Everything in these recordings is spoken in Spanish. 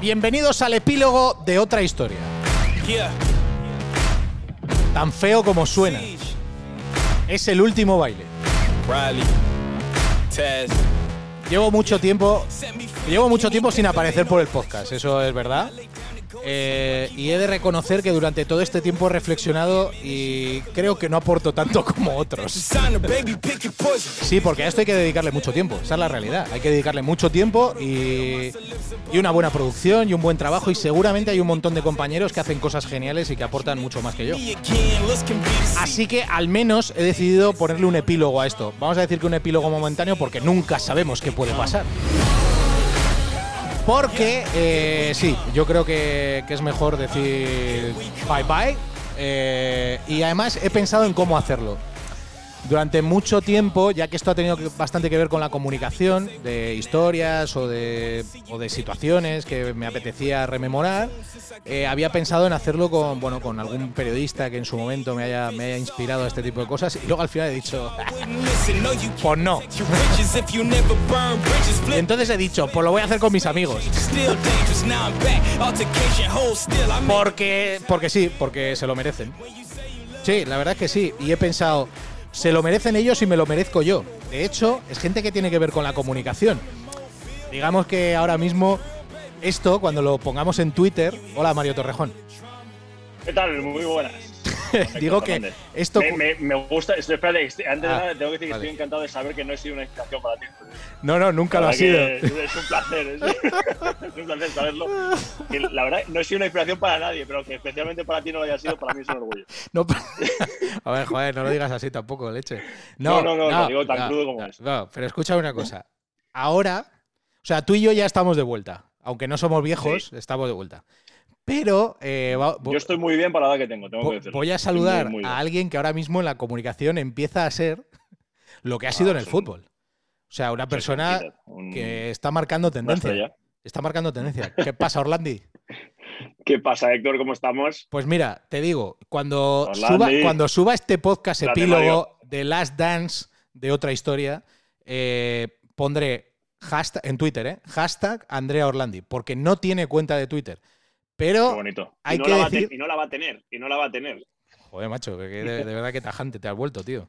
Bienvenidos al epílogo de otra historia. Tan feo como suena. Es el último baile. Llevo mucho tiempo. Llevo mucho tiempo sin aparecer por el podcast, eso es verdad. Eh, y he de reconocer que durante todo este tiempo he reflexionado y creo que no aporto tanto como otros. Sí, porque a esto hay que dedicarle mucho tiempo, esa es la realidad. Hay que dedicarle mucho tiempo y, y una buena producción y un buen trabajo y seguramente hay un montón de compañeros que hacen cosas geniales y que aportan mucho más que yo. Así que al menos he decidido ponerle un epílogo a esto. Vamos a decir que un epílogo momentáneo porque nunca sabemos qué puede pasar. Porque, eh, sí, yo creo que, es mejor decir bye bye. eh, y además he pensado en cómo hacerlo. Durante mucho tiempo, ya que esto ha tenido bastante que ver con la comunicación de historias o de, o de situaciones que me apetecía rememorar, eh, había pensado en hacerlo con, bueno, con algún periodista que en su momento me haya, me haya inspirado a este tipo de cosas y luego al final he dicho, pues no. Y entonces he dicho, pues lo voy a hacer con mis amigos. Porque, porque sí, porque se lo merecen. Sí, la verdad es que sí. Y he pensado, se lo merecen ellos y me lo merezco yo. De hecho, es gente que tiene que ver con la comunicación. Digamos que ahora mismo esto, cuando lo pongamos en Twitter, hola Mario Torrejón, ¿Qué tal? Muy buenas. digo que esto... Me, me- me gusta. Espérate, antes Ah, de nada, tengo que decir que estoy encantado de saber que no he sido una inspiración para ti. No, no, nunca lo ha sido. Es, un placer. Es, es un placer saberlo. Que la verdad, no he sido una inspiración para nadie, pero que especialmente para ti no lo haya sido, para mí es un orgullo. No, a ver, joder, no lo digas así tampoco, leche. No, no, no, lo digo tan crudo como es. No, pero escucha una cosa. Ahora, o sea, tú y yo ya estamos de vuelta. Aunque no somos viejos, estamos de vuelta. Pero eh, va- Yo estoy muy bien para la edad que tengo, tengo que decirlo. voy a muy, saludar muy a alguien que ahora mismo en la comunicación empieza a ser lo que ha sido Ah, en el sí. fútbol. O sea, una persona Un- que está marcando tendencia. Está marcando tendencia. ¿Qué pasa, Orlandi? ¿Qué pasa, Héctor? ¿Cómo estamos? Pues mira, te digo, cuando Orlandi. suba, cuando suba este podcast epílogo de Last Dance de otra historia, eh, pondré hashtag, en Twitter, ¿eh? hashtag Andrea Orlandi, porque no tiene cuenta de Twitter. Pero, bonito. hay y, no que la va a te- decir- y no la va a tener, y no la va a tener. joder, macho, que de, de verdad que tajante te has vuelto, tío.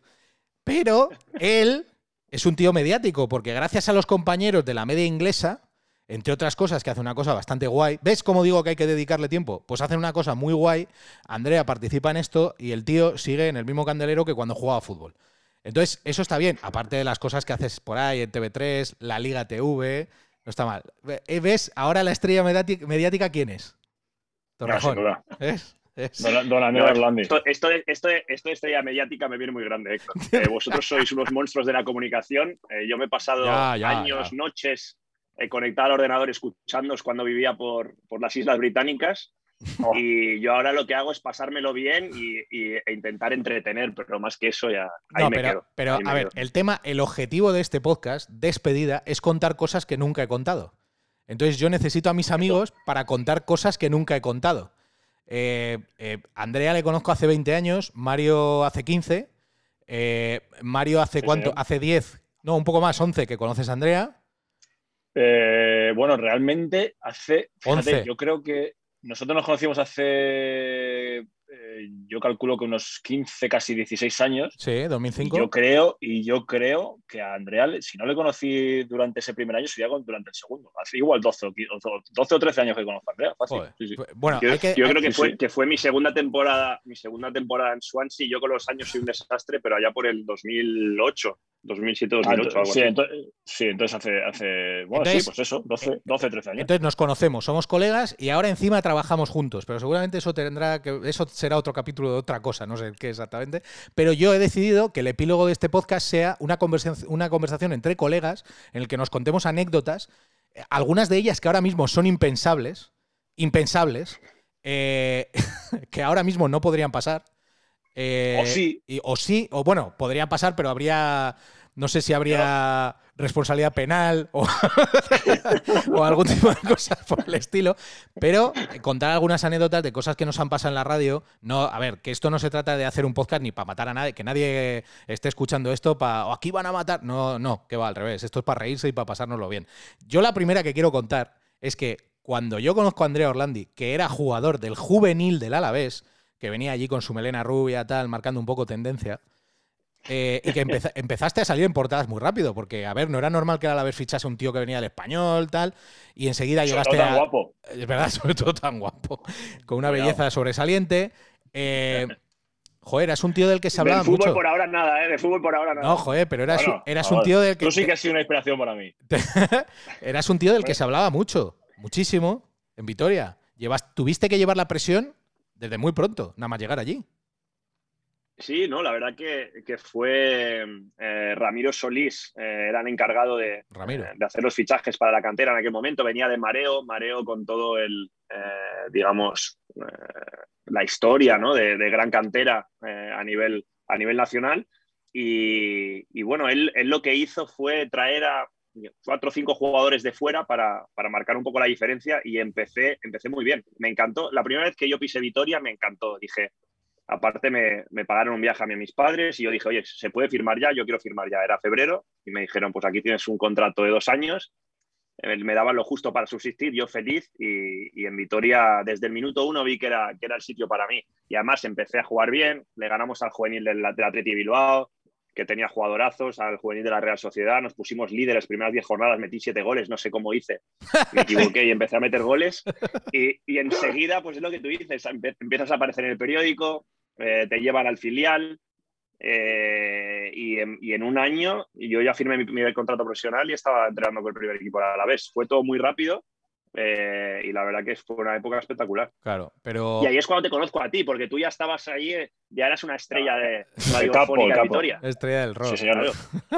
Pero él es un tío mediático, porque gracias a los compañeros de la media inglesa, entre otras cosas, que hace una cosa bastante guay. ¿Ves cómo digo que hay que dedicarle tiempo? Pues hacen una cosa muy guay. Andrea participa en esto y el tío sigue en el mismo candelero que cuando jugaba a fútbol. Entonces, eso está bien. Aparte de las cosas que haces por ahí en TV3, la Liga TV, no está mal. Ve- ¿Ves? Ahora la estrella mediática ¿quién es? ¿Ves? Don, don No. Esto, esto, de- esto, esto de estrella mediática me viene muy grande, Héctor. Eh, vosotros sois unos monstruos de la comunicación. Eh, yo me he pasado Ya, ya, años, ya. noches eh, conectado al ordenador escuchándoos cuando vivía por, por las Islas Británicas. Oh. Y yo ahora lo que hago es pasármelo bien y, y- e intentar entretener, pero más que eso ya ahí No, me pero, quedo. pero ahí me a ver, quedo. el tema, el objetivo de este podcast, despedida, es contar cosas que nunca he contado. Entonces yo necesito a mis amigos para contar cosas que nunca he contado. Eh, eh, Andrea le conozco hace 20 años, Mario hace 15, eh, Mario hace cuánto, hace 10, no, un poco más, 11 que conoces a Andrea. Eh, bueno, realmente hace. Fíjate, 11. yo creo que nosotros nos conocimos hace. Eh, yo calculo que unos 15, casi 16 años. Sí, Y 2005. yo creo, y yo creo que a Andrea, si no le conocí durante ese primer año, sería durante el segundo. Hace igual 12 o, qui- o 12 o 13 años que conozco a Andrea. Fácil. Sí, sí. Bueno, yo hay que, yo hay- creo que fue, sí. que fue mi segunda temporada, mi segunda temporada en Swansea. Yo con los años soy un desastre, pero allá por el 2008, 2007, 2008, algo sí, así. entonces, sí, entonces hace, hace bueno, Entonces- sí, pues eso, 12, 12, 13 años. Entonces nos conocemos, somos colegas y ahora encima trabajamos juntos, pero seguramente eso tendrá que eso será otro capítulo de otra cosa, no sé qué exactamente, pero yo he decidido que el epílogo de este podcast sea una conversación, una conversación entre colegas en el que nos contemos anécdotas, eh, algunas de ellas que ahora mismo son impensables, impensables, eh, que ahora mismo no podrían pasar. Eh, O sí. y- o sí, o bueno, podrían pasar, pero habría, no sé si habría responsabilidad penal o, o algún tipo de cosas por el estilo. Pero contar algunas anécdotas de cosas que nos han pasado en la radio. No, a ver, que esto no se trata de hacer un podcast ni para matar a nadie, que nadie esté escuchando esto para o aquí van a matar. No, no, que va al revés. Esto es para reírse y para pasárnoslo bien. Yo la primera que quiero contar es que cuando yo conozco a Andrea Orlandi, que era jugador del juvenil del Alavés, que venía allí con su melena rubia, tal, marcando un poco tendencia, eh, y que empezaste a salir en portadas muy rápido, porque, a ver, no era normal que el Alavés fichase un tío que venía del español, tal, y enseguida llegaste tan a. guapo. Es verdad, sobre todo tan guapo, con una belleza sobresaliente. Eh, joder, eras un tío del que se hablaba de fútbol mucho. por ahora nada, ¿eh? De fútbol por ahora nada. No, joder, pero eras, Bueno, eras joder, un tío del que. Tú sí que has sido una inspiración para mí. eras un tío del que se hablaba mucho, muchísimo, en Vitoria. Llevas, tuviste que llevar la presión desde muy pronto, nada más llegar allí. Sí, no, la verdad que, que fue eh, Ramiro Solís, eh, era el encargado de, Ramiro. eh, de hacer los fichajes para la cantera en aquel momento. Venía de Mareo, Mareo con todo el, digamos, la historia ¿no? de, de gran cantera a, nivel, a nivel nacional. Y, y bueno, él, él lo que hizo fue traer a cuatro o cinco jugadores de fuera para, para, marcar un poco la diferencia y empecé, empecé muy bien. Me encantó. La primera vez que yo pisé Vitoria me encantó. Dije, aparte me, me, pagaron un viaje a mí mis padres y yo dije, oye, ¿se puede firmar ya? Yo quiero firmar ya. Era febrero y me dijeron, pues aquí tienes un contrato de dos años. Eh, me daban lo justo para subsistir, yo feliz y, y, en Vitoria desde el minuto uno vi que era, que era el sitio para mí. Y además empecé a jugar bien, le ganamos al juvenil del, del Atleti Bilbao, que tenía jugadorazos, al juvenil de la Real Sociedad, nos pusimos líderes, primeras 10 jornadas metí 7 goles, no sé cómo hice, me equivoqué y empecé a meter goles y, y enseguida, pues es lo que tú dices, empiezas a aparecer en el periódico, eh, te llevan al filial eh, y, en, y, en, un año yo ya firmé mi primer contrato profesional y estaba entrenando con el primer equipo a la vez. Fue todo muy rápido eh, y la verdad que fue una época espectacular. Claro, pero. Y ahí es cuando te conozco a ti, porque tú ya estabas ahí, ya eras una estrella de Vitoria. Estrella del rock. Sí, señor.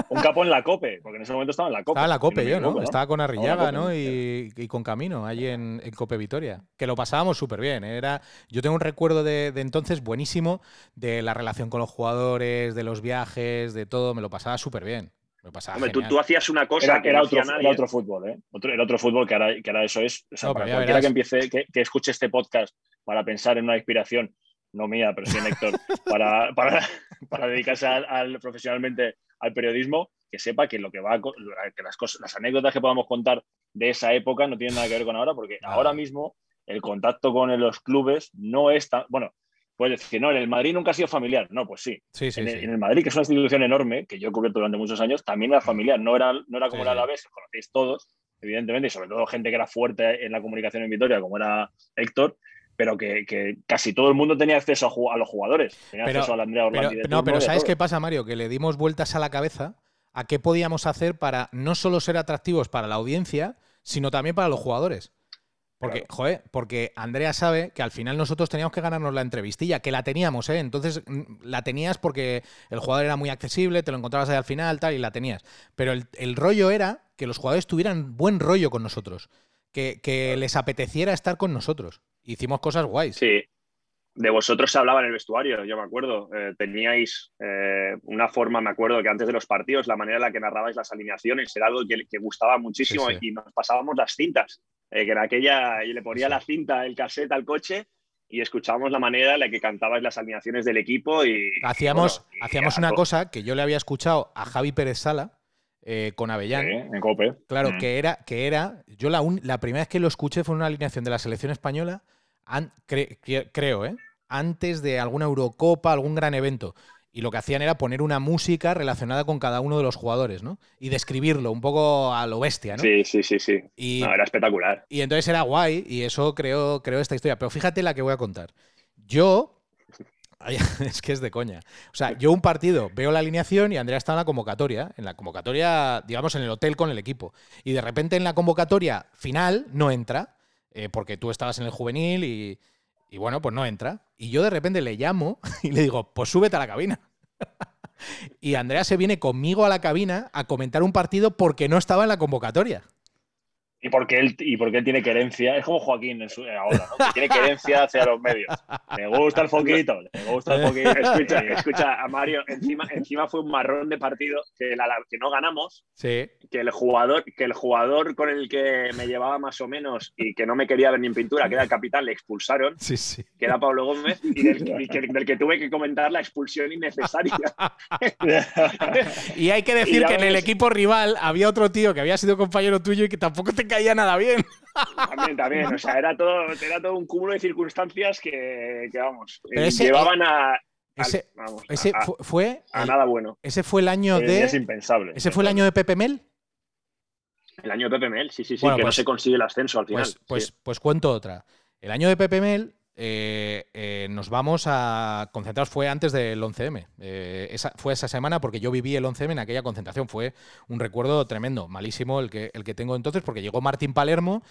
Un capo en la COPE, porque en ese momento estaba en la COPE. Estaba en la COPE yo, ¿no? ¿no? Estaba con Arrillaga, ¿no? Y, y, con Camino, allí en, en COPE Vitoria. Que lo pasábamos súper bien. ¿eh? Era, yo tengo un recuerdo de, de, entonces buenísimo de la relación con los jugadores, de los viajes, de todo. Me lo pasaba súper bien. Me pasaba Hombre, tú, tú, hacías una cosa era, que era, no otro, hacía era otro fútbol, ¿eh? Otro, era otro fútbol que ahora, que ahora eso es. O sea, No, para cualquiera verás. que empiece, que, que escuche este podcast para pensar en una inspiración, no mía, pero sí en Héctor, para, para, para dedicarse al, al- profesionalmente al periodismo, que sepa que lo que va a que las cosas, las anécdotas que podamos contar de esa época no tienen nada que ver con ahora, porque ahora mismo el contacto con los clubes no es tan. Bueno, puedes decir, no, en el Madrid nunca ha sido familiar. No, pues sí. Sí, sí, en, sí. el, en el Madrid, que es una institución enorme, que yo he cubierto durante muchos años, también era familiar, no era, no era como era la vez, conocéis todos, evidentemente, y sobre todo gente que era fuerte en la comunicación en Vitoria, como era Héctor, pero que, que casi todo el mundo tenía acceso a, los jugadores, tenía Pero- acceso a la Andrea Pero, Orlandi de no, pero ¿sabes qué pasa, Mario? Que le dimos vueltas a la cabeza a qué podíamos hacer para no solo ser atractivos para la audiencia, sino también para los jugadores. Porque, joder, porque Andrea sabe que al final nosotros teníamos que ganarnos la entrevistilla, que la teníamos, ¿eh? Entonces mm, la tenías porque el jugador era muy accesible, te lo encontrabas ahí al final, tal, y la tenías. Pero el, el rollo era que los jugadores tuvieran buen rollo con nosotros, que, que les apeteciera estar con nosotros. Hicimos cosas guays. Sí. De vosotros se hablaba en el vestuario, yo me acuerdo. Eh, teníais eh, una forma, me acuerdo, que antes de los partidos, la manera en la que narrabais las alineaciones era algo que, que gustaba muchísimo Sí, sí. y nos pasábamos las cintas. Eh, que en aquella, y le ponía Sí. la cinta, el cassette al coche y escuchábamos la manera en la que cantabais las alineaciones del equipo y... Hacíamos, bueno, y hacíamos una cosa que yo le había escuchado a Javi Pérez Sala eh, con Avellán. En Cope. Claro, Mm. que era, que era. Yo la, un- la primera vez que lo escuché fue en una alineación de la selección española, cre- cre- creo, ¿eh? Antes de alguna Eurocopa, algún gran evento. Y lo que hacían era poner una música relacionada con cada uno de los jugadores, ¿no? Y describirlo un poco a lo bestia, ¿no? Sí, sí, sí, sí. Y, No, era espectacular. y entonces era guay y eso creó, creó esta historia. Pero fíjate la que voy a contar. Yo. Es que es de coña. O sea, yo un partido veo la alineación y Andrea está en la convocatoria. En la convocatoria, digamos, en el hotel con el equipo. Y de repente en la convocatoria final no entra. Eh, porque tú estabas en el juvenil y, y bueno, pues no entra. Y yo de repente le llamo y le digo, pues súbete a la cabina. Y Andrea se viene conmigo a la cabina a comentar un partido porque no estaba en la convocatoria. Y porque, él, y porque él tiene querencia, es como Joaquín en su, ahora, ¿no? Que tiene querencia hacia los medios. Le gusta el foquito, le gusta el foquito. Escucha, escucha, a Mario, encima, encima fue un marrón de partido que, la- que no ganamos, Sí. que el jugador, que el jugador con el que me llevaba más o menos y que no me quería ver ni en pintura, que era el capitán, le expulsaron, Sí, sí. que era Pablo Gómez, y del, y que- del que tuve que comentar la expulsión innecesaria. Y hay que decir que en el equipo rival había otro tío que había sido compañero tuyo y que tampoco te caía nada bien. También, también. O sea, era todo, era todo un cúmulo de circunstancias que, vamos, llevaban a. Ese, ese fue. A nada bueno. Ese fue el año de. Es impensable. ¿Ese fue el año de Pepe Mel? El año de Pepe Mel, sí, sí, sí, que no pues se consigue el ascenso al final. Pues, pues, pues cuento otra. El año de Pepe Mel eh, eh, nos vamos a concentrar, fue antes del 11M. Eh, esa, fue esa semana porque yo viví el 11M en aquella concentración. Fue un recuerdo tremendo, malísimo el que, el que tengo entonces, porque llegó Martín Palermo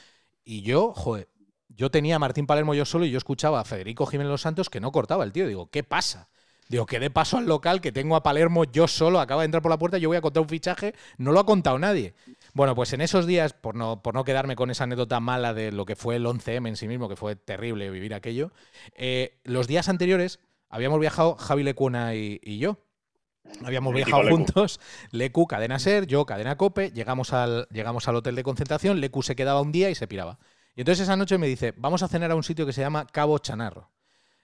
y yo, joder, yo tenía a Martín Palermo yo solo y yo escuchaba a Federico Jiménez Los Santos que no cortaba el tío. Digo, ¿qué pasa? Digo, que de paso al local que tengo a Palermo yo solo, acaba de entrar por la puerta, yo voy a contar un fichaje, no lo ha contado nadie. Bueno, pues en esos días, por no, por no quedarme con esa anécdota mala de lo que fue el 11M en sí mismo, que fue terrible vivir aquello, eh, los días anteriores habíamos viajado Javi Lecuna y, yo. Habíamos viajado juntos, Lecu, Cadena Ser, yo, Cadena Cope, llegamos al, llegamos al hotel de concentración, Lecu se quedaba un día y se piraba. Y entonces esa noche me dice, vamos a cenar a un sitio que se llama Cabo Chanarro.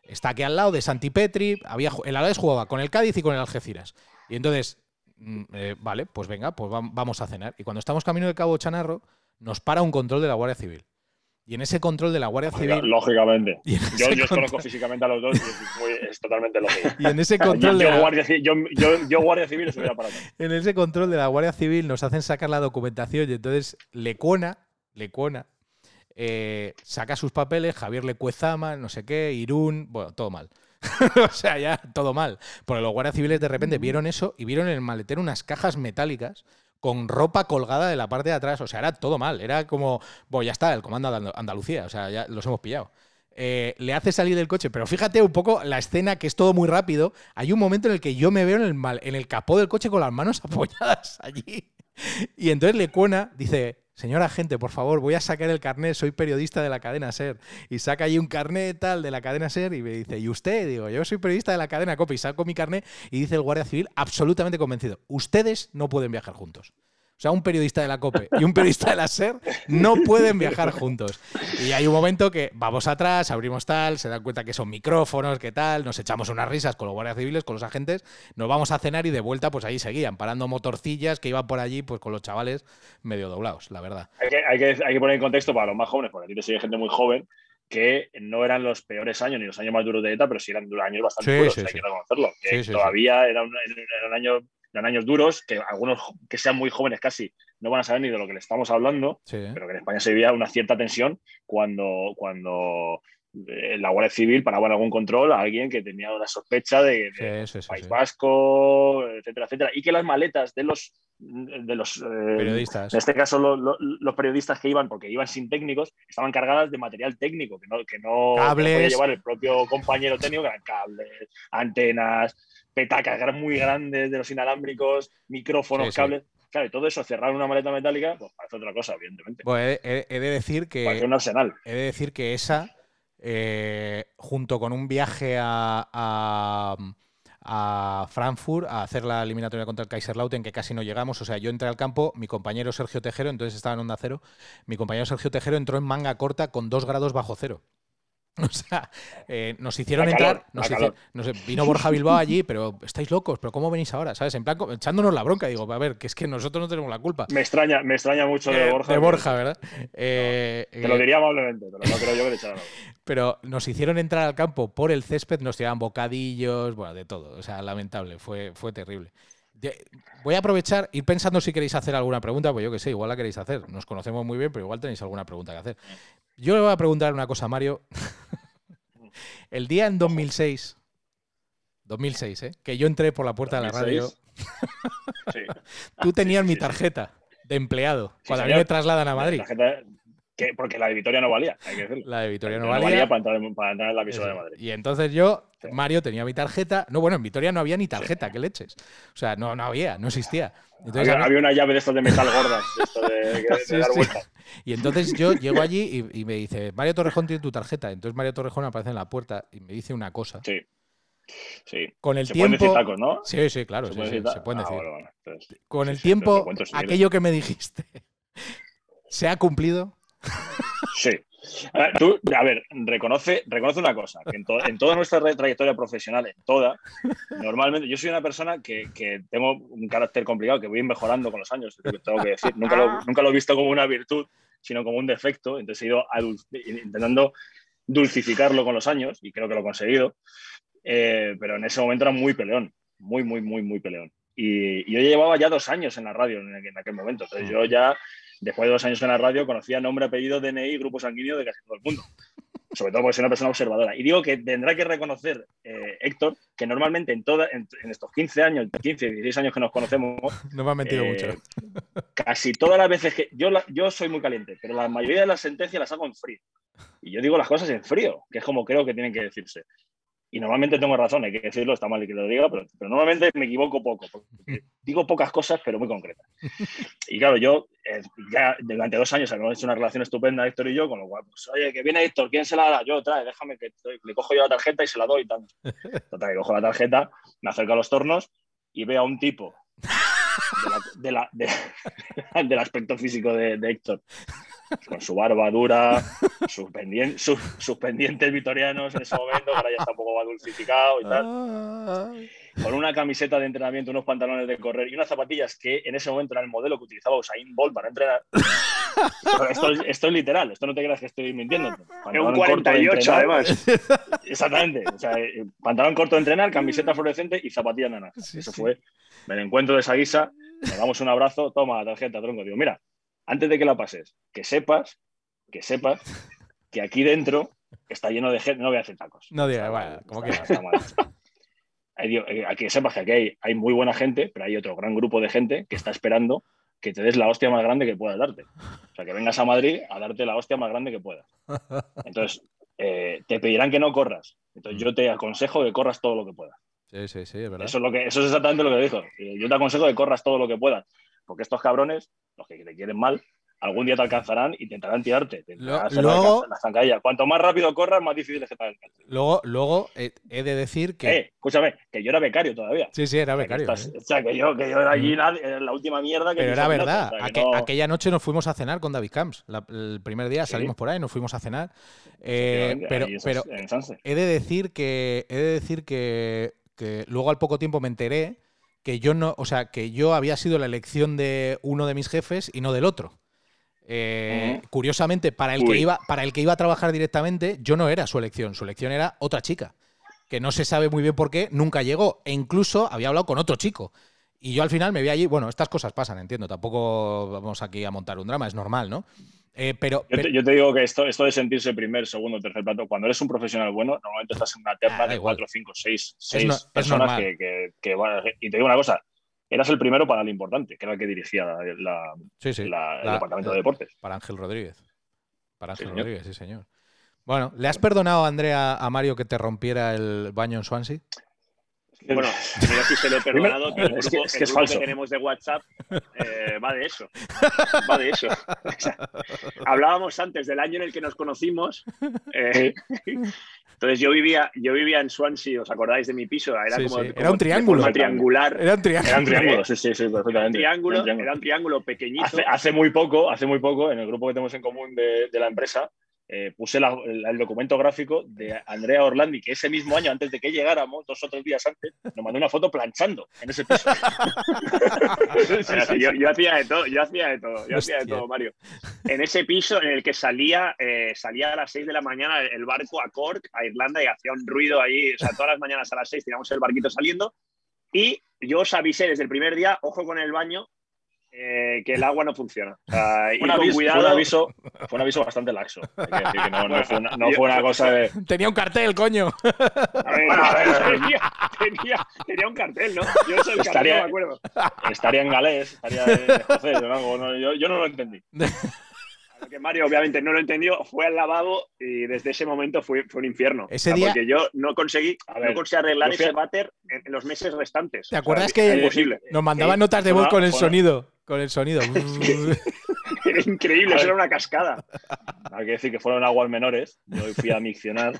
Está aquí al lado de Santi Petri, había, el Alavés jugaba con el Cádiz y con el Algeciras. Y entonces eh, vale, pues venga, pues vamos a cenar. Y cuando estamos camino de Cabo Chanarro, nos para un control de la Guardia Civil. Y en ese control de la Guardia Civil. Lógicamente. Yo, yo conozco físicamente a los dos y es, totalmente lógico. Y en ese control de la... Guardia, yo, yo, Guardia Civil eso para En ese control de la Guardia Civil nos hacen sacar la documentación y entonces Lecuona, Lecuona, eh, saca sus papeles, Javier Lecuezama, no sé qué, Irún, bueno, todo mal. o sea, ya todo mal. Porque los guardias civiles de repente vieron eso y vieron en el maletero unas cajas metálicas con ropa colgada de la parte de atrás. O sea, era todo mal. Era como, bueno, ya está, el comando de Andalucía. O sea, ya los hemos pillado. Eh, le hace salir del coche, pero fíjate un poco la escena que es todo muy rápido. Hay un momento en el que yo me veo en el, mal, en el capó del coche con las manos apoyadas allí. Y entonces Lecuona dice, señora gente, por favor, voy a sacar el carnet, soy periodista de la cadena SER. Y saca ahí un carnet tal de la cadena SER y me dice, ¿y usted? Digo, yo soy periodista de la cadena COPE y saco mi carnet y dice el guardia civil absolutamente convencido, ustedes no pueden viajar juntos. O sea, un periodista de la COPE y un periodista de la SER no pueden viajar juntos. Y hay un momento que vamos atrás, abrimos tal, se dan cuenta que son micrófonos, que tal, nos echamos unas risas con los guardias civiles, con los agentes, nos vamos a cenar y de vuelta, pues ahí seguían, parando motorcillas que iban por allí, pues con los chavales medio doblados, la verdad. Hay que, hay que, hay que poner en contexto para los más jóvenes, porque aquí te sigue gente muy joven, que no eran los peores años ni los años más duros de ETA, pero sí eran años bastante duros, hay que reconocerlo. Que todavía era un, era en años duros, que algunos que sean muy jóvenes casi no van a saber ni de lo que le estamos hablando, pero que en España se vivía una cierta tensión cuando, cuando la Guardia Civil paraba en algún control a alguien que tenía una sospecha de, País Vasco, etcétera, etcétera, y que las maletas de los de los eh, periodistas. En este caso, los periodistas que iban, porque iban sin técnicos, estaban cargadas de material técnico que no, que no, podía llevar el propio compañero técnico, que eran cables, antenas, petacas muy grandes de los inalámbricos, micrófonos, cables. Claro, y todo eso, cerrar una maleta metálica, pues parece otra cosa, evidentemente. Pues he, de decir que. Parece un arsenal. He de decir que esa, eh, junto con un viaje a, a, Frankfurt a hacer la eliminatoria contra el Kaiserlauten, que casi no llegamos. O sea, yo entré al campo, mi compañero Sergio Tejero, entonces estaba en onda cero, mi compañero Sergio Tejero entró en manga corta con dos grados bajo cero. O sea, eh, nos hicieron entrar, nos, vino Borja Bilbao allí, pero estáis locos, pero ¿cómo venís ahora? ¿Sabes? En plan, echándonos la bronca, digo, a ver, que es que nosotros no tenemos la culpa. Me extraña, me extraña mucho de eh, Borja. De Borja, ¿verdad? te lo eh, diría amablemente, pero no creo yo que le echaran. Pero nos hicieron entrar al campo por el césped, nos tiraban bocadillos, bueno, de todo. O sea, lamentable, fue, fue terrible. Voy a aprovechar, ir pensando si queréis hacer alguna pregunta, pues yo que sé, igual la queréis hacer. Nos conocemos muy bien, pero igual tenéis alguna pregunta que hacer. Yo le voy a preguntar una cosa a Mario. El día en 2006, 2006, ¿eh? que yo entré por la puerta de la radio, tú tenías mi tarjeta de empleado cuando a mí me trasladan a Madrid. Porque la de Vitoria no valía, hay que decirlo. La de Vitoria no, valía. para, entrar, en la emisora de Madrid. Y entonces yo, Mario, tenía mi tarjeta. No, bueno, en Vitoria no había ni tarjeta, ¿qué leches? O sea, no, no había, no existía. había, una llave de estas de metal gordas, de, dar Y entonces yo llego allí y, me dice, Mario Torrejón tiene tu tarjeta. Entonces Mario Torrejón aparece en la puerta y me dice una cosa. Sí. Sí. Con el tiempo. Pueden decir tacos, ¿no? Sí, sí, claro. Se, se pueden ah, decir. Con el tiempo, aquello que me dijiste, ¿se ha cumplido? Sí. A tú, a ver, reconoce, reconoce una cosa, que en, toda nuestra trayectoria profesional, en toda, normalmente yo soy una persona que, tengo un carácter complicado, que voy mejorando con los años, tengo que decir. Nunca lo, nunca lo he visto como una virtud, sino como un defecto. Entonces he ido intentando dulcificarlo con los años y creo que lo he conseguido. Eh, pero en ese momento era muy peleón, muy, muy, muy, muy peleón. Y, yo llevaba ya dos años en la radio en, en aquel momento. Entonces yo ya, después de dos años en la radio, conocía nombre, apellido, DNI, grupo sanguíneo de casi todo el mundo sobre todo porque soy una persona observadora. Y digo que tendrá que reconocer eh, Héctor que normalmente en, toda, en, estos 15 años, 15, 16 años que nos conocemos. No me ha mentido eh, mucho. Casi todas las veces que. Yo, yo soy muy caliente, pero la mayoría de las sentencias las hago en frío. Y yo digo las cosas en frío, que es como creo que tienen que decirse. Y normalmente tengo razón, hay que decirlo, está mal que lo diga, pero, normalmente me equivoco poco. digo pocas cosas, pero muy concretas. Y claro, yo eh, ya durante dos años hemos hecho una relación estupenda, Héctor y yo, con lo cual, pues, oye, que viene Héctor, ¿quién se la da? Yo, trae, déjame que le cojo yo la tarjeta y se la doy. Total, que cojo la tarjeta, me acerco a los tornos y veo a un tipo del aspecto físico de, de Héctor con su barba dura, sus, pendientes, vitorianos en ese momento, ahora ya está un poco dulcificado y tal. Con una camiseta de entrenamiento, unos pantalones de correr y unas zapatillas que en ese momento era el modelo que utilizaba Usain Bolt para entrenar. Esto, es literal, esto no te creas que estoy mintiendo. Un 48, además. Exactamente. O sea, eh, pantalón corto de entrenar, camiseta fluorescente y zapatillas naranjas. Eso fue. Me encuentro de esa guisa, le damos un abrazo, toma la tarjeta, tronco. Digo, mira, antes de que la pases, que sepas, que sepas que aquí dentro está lleno de gente. No voy a hacer tacos. No digas, bueno, como que eh, Aquí sepas que aquí hay, muy buena gente, pero hay otro gran grupo de gente que está esperando que te des la hostia más grande que puedas darte. O sea, que vengas a Madrid a darte la hostia más grande que puedas. Entonces, eh, te pedirán que no corras. Entonces, yo te aconsejo que corras todo lo que puedas. Sí, sí, sí, es verdad. Eso es, lo que, eso es exactamente lo que dijo. Yo te aconsejo que corras todo lo que puedas. Porque estos cabrones, los que te quieren mal, algún día te alcanzarán y intentarán tirarte. Te luego, la zancadilla. Cuanto más rápido corras, más difícil es que te alcancen. Luego, luego he de decir que. Eh, escúchame, que yo era becario todavía. Sí, sí, era becario. O sea, que, yo, que yo era allí mm. la última mierda que. Pero era verdad. Aquella noche nos fuimos a cenar con David Camps. el primer día salimos por ahí, nos fuimos a cenar. Eh, pero pero he de decir que. He de decir que, que luego al poco tiempo me enteré que yo no, o sea, que yo había sido la elección de uno de mis jefes y no del otro. Eh, curiosamente, para el, que iba, para el que iba a trabajar directamente, yo no era su elección, su elección era otra chica, que no se sabe muy bien por qué, nunca llegó, e incluso había hablado con otro chico. Y yo al final me vi allí, bueno, estas cosas pasan, entiendo, tampoco vamos aquí a montar un drama, es normal, ¿no? Eh, pero, yo, te, digo que esto, esto de sentirse primer, segundo, tercer plato, cuando eres un profesional bueno, normalmente estás en una terna ah, de cuatro, cinco, seis, seis personas que, que, Y te digo una cosa, eras el primero para lo importante, que era el que dirigía la, el departamento de deportes. Para Ángel Rodríguez. Para Ángel Rodríguez, sí, señor. Bueno, ¿le has perdonado, Andrea, a Mario que te rompiera el baño en Swansea? Bueno, mira si se lo he perdonado, que el grupo, es que, es falso. que tenemos de WhatsApp eh, va de eso. Va de eso. hablábamos antes del año en el que nos conocimos. Eh, entonces yo vivía, yo vivía en Swansea, ¿os acordáis de mi piso? Era como, era un triángulo. triangular. Era un triángulo. Era un triángulo, sí, sí, sí, perfectamente. Era un triángulo, era un triángulo pequeñito. Hace, hace, muy poco, hace muy poco, en el grupo que tenemos en común de, de la empresa, eh, puse el, documento gráfico de Andrea Orlandi, que ese mismo año, antes de que llegáramos, dos o tres días antes, nos mandó una foto planchando en ese piso. yo, hacía de todo, yo hacía de todo, yo hacía de todo, Mario. En ese piso en el que salía, eh, salía a las 6 de la mañana el barco a Cork, a Irlanda, y hacía un ruido ahí, o sea, todas las mañanas a las 6 teníamos el barquito saliendo. Y yo os avisé desde el primer día, ojo con el baño, eh, que el agua no funciona. fue, un aviso, fue, un aviso, bastante laxo. no, fue una, cosa de. Tenía un cartel, coño. tenía, un cartel, ¿no? Yo soy el estaría, cartel, no me acuerdo. Estaría en galés, estaría en yo, yo, no lo entendí. que Mario obviamente no lo entendió, fue al lavabo y desde ese momento fue, fue un infierno. Ese día... Porque yo no conseguí, no conseguí arreglar ese váter en, los meses restantes. ¿Te acuerdas que nos mandaban notas de voz con el sonido? Con el sonido. era increíble, eso era una cascada. Hay que decir que fueron aguas menores. Yo fui a miccionar.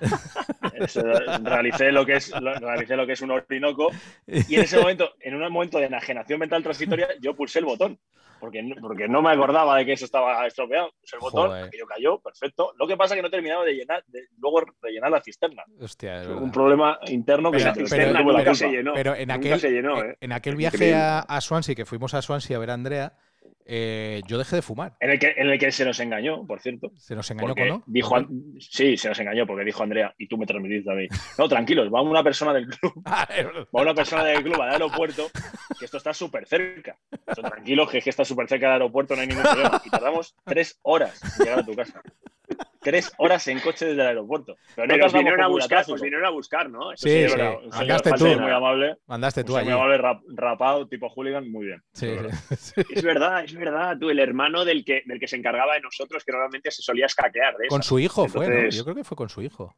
realicé, lo que es, realicé lo que es un orinoco. Y en ese momento, en un momento de enajenación mental transitoria, yo pulsé el botón porque, porque no me acordaba de que eso estaba estropeado. Pues el botón, que yo cayó, perfecto. Lo que pasa es que no terminaba de llenar, de luego rellenar la cisterna. Hostia, un problema interno que la cisterna nunca se llenó. Pero en aquel, llenó, ¿eh? en aquel viaje a, Swansea, que fuimos a Swansea a ver a Andrea, eh, yo dejé de fumar. En el, que, en el que se nos engañó, por cierto. Se nos engañó con no. Dijo, an- sí, se nos engañó porque dijo Andrea, y tú me transmitiste a mí. No, tranquilos, va una persona del club, Ah, va una persona del club al aeropuerto, que esto está súper cerca. Tranquilos, que es que está súper cerca del aeropuerto, no hay ningún problema. Y tardamos tres horas en llegar a tu casa. Tres horas en coche desde el aeropuerto. Pero no Pero os vinieron a buscar, os vinieron a buscar, ¿no? Eso Sí, sí. tú. muy amable. Mandaste tú allí. muy amable, rap- rapado, tipo hooligan, muy bien. Sí, Es verdad. sí. Es verdad, es verdad. Tú, el hermano del que, del que se encargaba de nosotros, que normalmente se solía escaquear de Con esas. su hijo fue, Yo creo que fue con su hijo.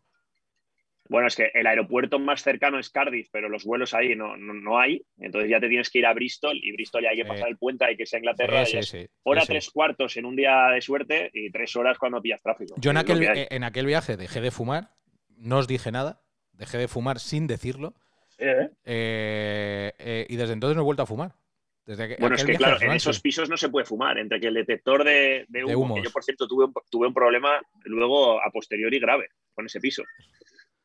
Bueno, es que el aeropuerto más cercano es Cardiff, pero los vuelos ahí no, no, no hay. Entonces ya te tienes que ir a Bristol y Bristol ya hay que pasar el puente, hay que irse a Inglaterra. Sí, sí, sí, hora tres cuartos en un día de suerte y tres horas cuando pillas tráfico. Yo en aquel, eh, en aquel viaje dejé de fumar, no os dije nada, dejé de fumar sin decirlo ¿eh? eh, eh, y desde entonces no he vuelto a fumar. Desde que, Bueno, es que claro, en esos pisos no se puede fumar, entre que el detector de, de humo, que yo por cierto tuve un, tuve un problema luego a posteriori grave con ese piso.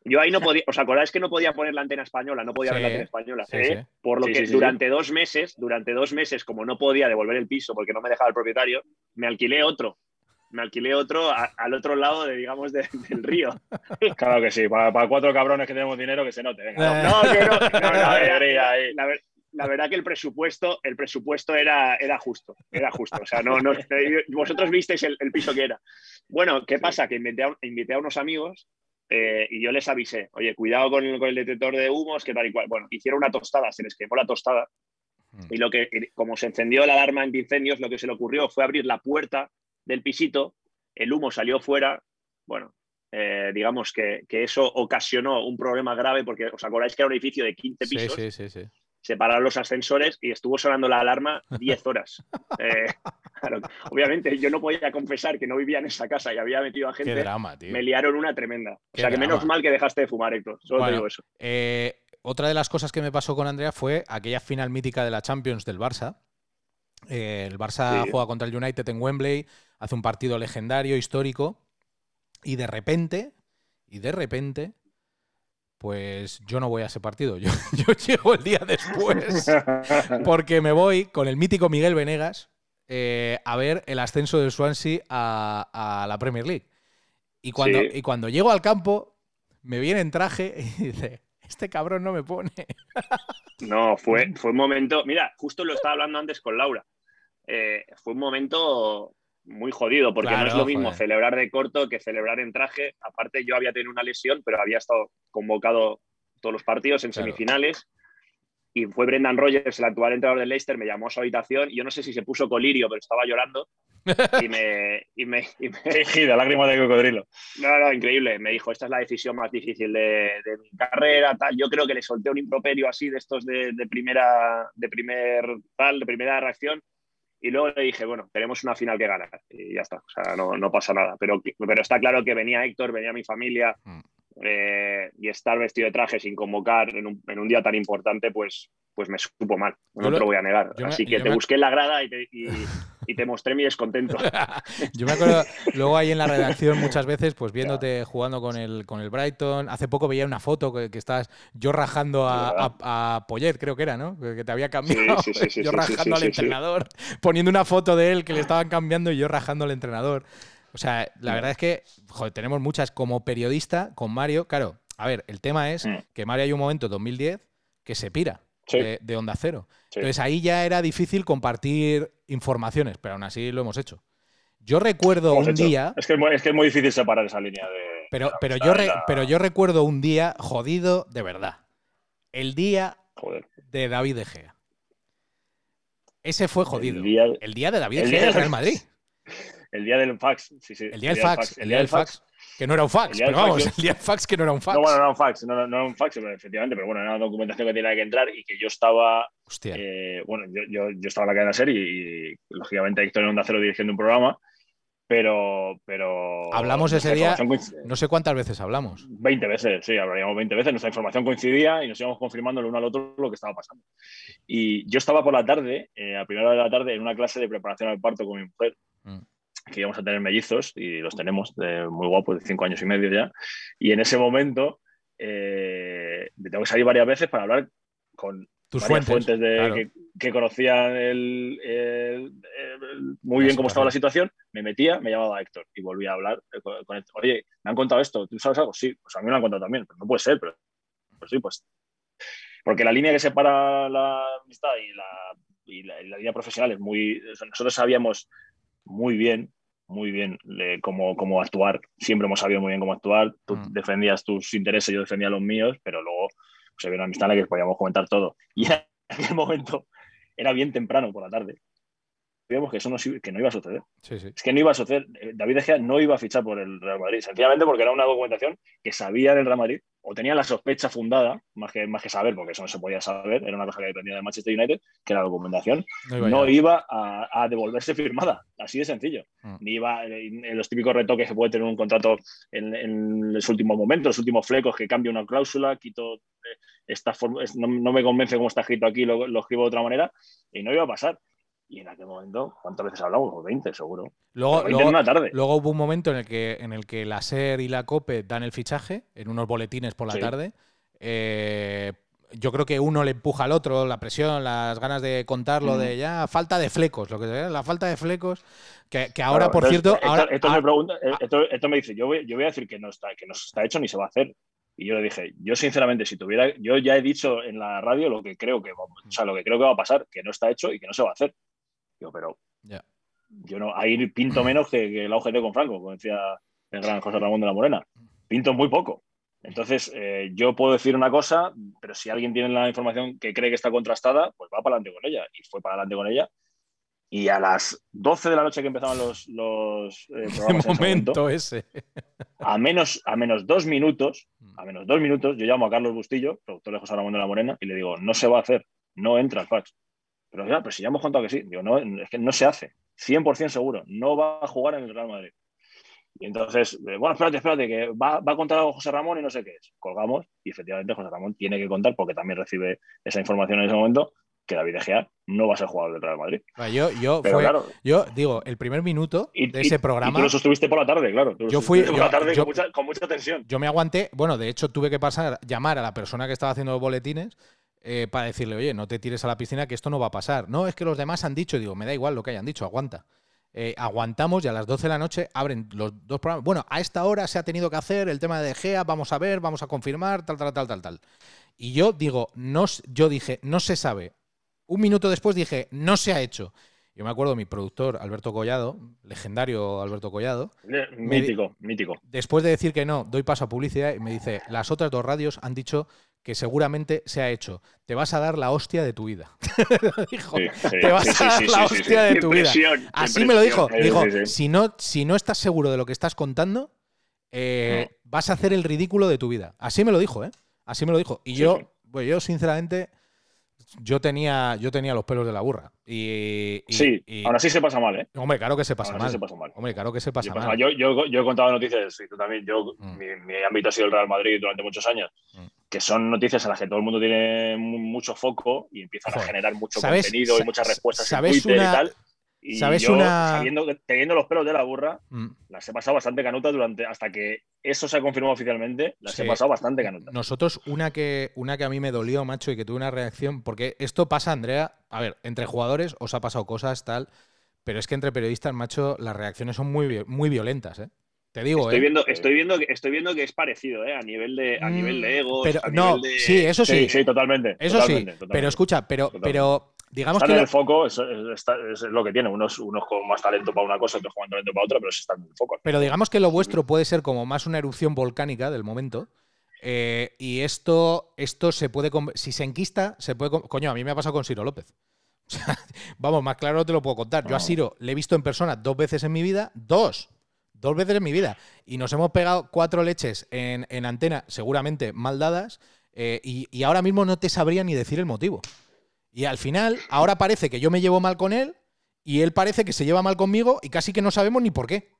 Yo ahí no podía, ¿os acordáis que no podía poner la antena española? No podía Sí, ver la antena española. sí, ¿eh? sí. Por lo Sí, que sí, sí, durante dos meses, durante dos meses, como no podía devolver el piso porque no me dejaba el propietario, me alquilé otro. Me alquilé otro a- al otro lado de, digamos, de- del río. Claro que sí, para, para cuatro cabrones que tenemos dinero, que se note. Venga, Eh. no. No, que no, no, no, La ahí. la, ver- la verdad que el presupuesto, el presupuesto era, era justo, era justo. O sea, no, no, vosotros visteis el, el piso que era. Bueno, ¿qué pasa? Que invité a, invité a unos amigos eh, y yo les avisé, oye, cuidado con el, con el detector de humos, que tal y cual. Bueno, hicieron una tostada, se les quemó la tostada. Mm. Y lo que, como se encendió la alarma antiincendios, lo que se le ocurrió fue abrir la puerta del pisito, el humo salió fuera. Bueno, eh, digamos que, que eso ocasionó un problema grave, porque os acordáis que era un edificio de 15 Sí, pisos sí, sí, sí. Se pararon los ascensores y estuvo sonando la alarma 10 horas. Eh, claro, obviamente yo no podía confesar que no vivía en esa casa y había metido a Qué gente. drama, tío. Me liaron una tremenda. O Qué sea que menos mal que dejaste de fumar, Héctor. Solo Bueno, te digo eso. Eh, otra de las cosas que me pasó con Andrea fue aquella final mítica de la Champions del Barça. Eh, el Barça Sí. juega contra el United en Wembley, hace un partido legendario, histórico, y de repente, y de repente, pues yo no voy a ese partido. Yo, yo llego el día después porque me voy con el mítico Miguel Venegas eh, a ver el ascenso del Swansea a, a la Premier League. Y cuando, Sí. y cuando llego al campo, me viene en traje y dice, este cabrón no me pone. No, fue, fue un momento. Mira, justo lo estaba hablando antes con Laura. Eh, fue un momento muy jodido, porque no es Claro, lo mismo joder. celebrar de corto que celebrar en traje. Aparte, yo había tenido una lesión, pero había estado convocado todos los partidos en Claro. semifinales. Y fue Brendan Rodgers, el actual entrenador del Leicester, me llamó a su habitación. Y yo no sé si se puso colirio, pero estaba llorando. Y me. Y me, y me- Fingida, lágrima de cocodrilo. no, no, increíble. Me dijo, esta es la decisión más difícil de, de mi carrera, tal. Yo creo que le solté un improperio así de estos de, de primera, de primer tal, de primera reacción. Y luego le dije, bueno, tenemos una final que ganar. Y ya está. O sea, no, no pasa nada. Pero, pero está claro que venía Héctor, venía mi familia. Mm. Eh, y estar vestido de traje sin convocar en un, en un día tan importante, pues, pues me supo mal. No Yo te lo- voy a negar. me- Así que te me- busqué en la grada y te, y- y te mostré mi descontento. Yo me acuerdo, luego ahí en la redacción muchas veces, pues viéndote jugando con el, con el Brighton. Hace poco veía una foto que, que estás yo rajando a, a, a Poyet, creo que era, ¿no? Que te había cambiado. Sí, sí, sí, yo rajando al entrenador, poniendo una foto de él que le estaban cambiando y yo rajando al entrenador. O sea, la verdad es que joder, tenemos muchas como periodista con Mario. Claro, a ver, el tema es Mm. que Mario hay un momento, 2010, que se pira Sí. de, de Onda Cero. Sí. Entonces ahí ya era difícil compartir informaciones, pero aún así lo hemos hecho. Yo recuerdo un hecho. día, Es que es, muy, es que es muy difícil separar esa línea de. pero, la pero, yo y re- la- pero yo recuerdo un día jodido de verdad. El día Joder. de David De Gea. Ese fue jodido. El día, El día de David el Gea del del- Real Madrid. el día del fax. Sí, sí. El día del fax. El día del fax. Que no era un fax, pero vamos, yo- el día del fax que no era un fax. No, bueno, no era un fax, no, no- era un fax, pero efectivamente, pero bueno, era una documentación que tenía que entrar y que yo estaba, Hostia. eh, bueno, yo, yo, yo estaba en la cadena SER y, y, lógicamente Héctor en Onda Cero dirigiendo un programa, pero... pero Hablamos ese día- No sé cuántas veces hablamos. 20 veces, sí, hablaríamos 20 veces, nuestra información coincidía y nos íbamos confirmando el uno al otro lo que estaba pasando. Y yo estaba por la tarde, eh, a primera hora de la tarde, en una clase de preparación al parto con mi mujer, Mm. Que íbamos a tener mellizos y los tenemos, de, muy guapos, de 5 años y medio ya. Y en ese momento eh, tengo que salir varias veces para hablar con Tus varias fuentes, de, claro. que, que conocían el- el- el- muy La bien cómo estaba la situación, me metía, me llamaba Héctor y volvía a hablar con, con Héctor. Oye, ¿me han contado esto? ¿Tú sabes algo? Sí, pues a mí me lo han contado también. Pues no puede ser, pero pues sí, pues. Porque la línea que separa la amistad y la, y la, y la línea profesional es muy. nosotros sabíamos muy bien, muy bien eh, cómo, cómo actuar. Siempre hemos sabido muy bien cómo actuar. Tú Mm. defendías tus intereses, yo defendía los míos, pero luego pues, había una amistad en la que podíamos comentar todo. Y en aquel momento era bien temprano por la tarde. Sabíamos que eso no, que no iba a suceder. Sí, sí. Es que no iba a suceder. Eh, David De Gea no iba a fichar por el Real Madrid, sencillamente porque era una documentación que sabía del Real Madrid o tenía la sospecha fundada, más que, más que saber, porque eso no se podía saber, era una cosa que dependía del Manchester United, que la documentación No iba no ya. iba a, a devolverse firmada, así de sencillo. Mm. Ni iba en, en los típicos retoques que puede tener un contrato en, en los últimos momentos, los últimos flecos, que cambia una cláusula, quito eh, esta forma, no, no me convence cómo está escrito aquí, lo, lo escribo de otra manera, y no iba a pasar. Y en aquel momento, ¿cuántas veces hablamos? Pues 20, seguro. Luego, 20 en luego, una tarde. luego hubo un momento en el que en el que la SER y la COPE dan el fichaje en unos boletines por la Sí. tarde. Eh, yo creo que uno le empuja al otro, la presión, las ganas de contarlo, Mm. de ya falta de flecos, lo que sea, la falta de flecos. Que, que ahora, Claro, por entonces, cierto, esto, ahora, esto ah, me pregunta, esto, esto me dice, yo voy, yo voy a decir que no está, que no está hecho ni se va a hacer. Y yo le dije, yo sinceramente, si tuviera, yo ya he dicho en la radio lo que creo que va, o sea, lo que creo que va a pasar, que no está hecho y que no se va a hacer. Digo, pero yo no, ahí pinto menos que, que la UGT con Franco, como decía el gran José Ramón de la Morena. Pinto muy poco. Entonces, eh, yo puedo decir una cosa, pero si alguien tiene la información que cree que está contrastada, pues va para adelante con ella. Y fue para adelante con ella. Y a las 12 de la noche que empezaban los, los eh, programas momento, momento ese. a menos, a menos dos minutos, a menos dos minutos, yo llamo a Carlos Bustillo, productor de José Ramón de la Morena, y le digo, no se va a hacer, no entra el fax. Pero ya, pero si ya hemos contado que sí, digo, no, es que no se hace, 100% seguro, no va a jugar en el Real Madrid. Y entonces, eh, bueno, espérate, espérate, que va, va a contar algo José Ramón y no sé qué es. Colgamos y efectivamente José Ramón tiene que contar, porque también recibe esa información en ese momento, que David De Gea no va a ser jugador del Real Madrid. Yo, yo, Pero fue- claro, yo digo, el primer minuto y, de y- ese y programa. tú lo sostuviste por la tarde, claro. tú Yo fui- por la tarde yo- con, mucha, con mucha tensión. Yo me aguanté, bueno, de hecho tuve que pasar, llamar a la persona que estaba haciendo los boletines eh, para decirle, oye, no te tires a la piscina que esto no va a pasar. No, es que los demás han dicho, digo, me da igual lo que hayan dicho, aguanta. Eh, aguantamos y a las 12 de la noche abren los dos programas. Bueno, a esta hora se ha tenido que hacer el tema de Gea, vamos a ver, vamos a confirmar, tal, tal, tal, tal, tal. Y yo digo, no, yo dije, no se sabe. Un minuto después dije, no se ha hecho. Yo me acuerdo mi productor, Alberto Collado, legendario Alberto Collado, Mítico, mítico. después de decir que no, doy paso a publicidad y me dice, las otras dos radios han dicho que seguramente se ha hecho. Te vas a dar la hostia de tu vida. dijo, Sí, sí, te vas sí, a dar sí, la sí, sí, hostia sí. de tu vida. Así me lo dijo. Dijo, Sí, sí, sí. Si, no, si no estás seguro de lo que estás contando, eh, vas a hacer el ridículo de tu vida. Así me lo dijo, ¿eh? Así me lo dijo. Y Sí, yo, sí. pues yo sinceramente, yo tenía, yo tenía los pelos de la burra. Y, y- Sí, y- aún así se pasa mal, ¿eh? hombre, claro que se pasa mal. así se pasa mal. Hombre, claro que se pasa Sí, pasa mal. mal. Yo, yo, yo he contado noticias, y tú también, yo, Mm. mi, mi ámbito ha sido el Real Madrid durante muchos años, Mm. Que son noticias en las que todo el mundo tiene mu- mucho foco y empiezan Joder. a generar mucho ¿Sabes- contenido y muchas respuestas en Twitter una- y tal. Y sabes yo, una- sabiendo teniendo los pelos de la burra, Mm. las he pasado bastante canutas durante, hasta que eso se ha confirmado oficialmente, las Sí. he pasado bastante canutas. Nosotros, una que, una que a mí me dolió, macho, y que tuve una reacción, porque esto pasa, Andrea, a ver, entre jugadores os ha pasado cosas, tal, pero es que entre periodistas, macho, las reacciones son muy, muy violentas, ¿eh? Te digo, Estoy ¿eh? viendo, estoy viendo que estoy viendo que es parecido, ¿eh? A nivel de, a Mm, nivel de Pero, a no, nivel de. sí, eso sí, Sí, sí, totalmente. eso totalmente, sí, totalmente. pero escucha, pero, Totalmente. pero digamos Estar que en el foco es, es- lo que tiene. Unos, unos con más talento para una cosa, otros con más talento para otra, pero es estar en el foco. Pero digamos que lo vuestro puede ser como más una erupción volcánica del momento. eh, y esto, esto se puede. Si se enquista, se puede. Coño, a mí me ha pasado con Ciro López. O sea, vamos, más claro no te lo puedo contar. Yo a. Ciro le he visto en persona dos veces en mi vida. Dos. Dos veces en mi vida. Y nos hemos pegado cuatro leches en, en antena, seguramente mal dadas. eh, y, y ahora mismo no te sabría ni decir el motivo. Y al final, ahora parece que yo me llevo mal con él. Y él parece que se lleva mal conmigo. Y casi que no sabemos ni por qué.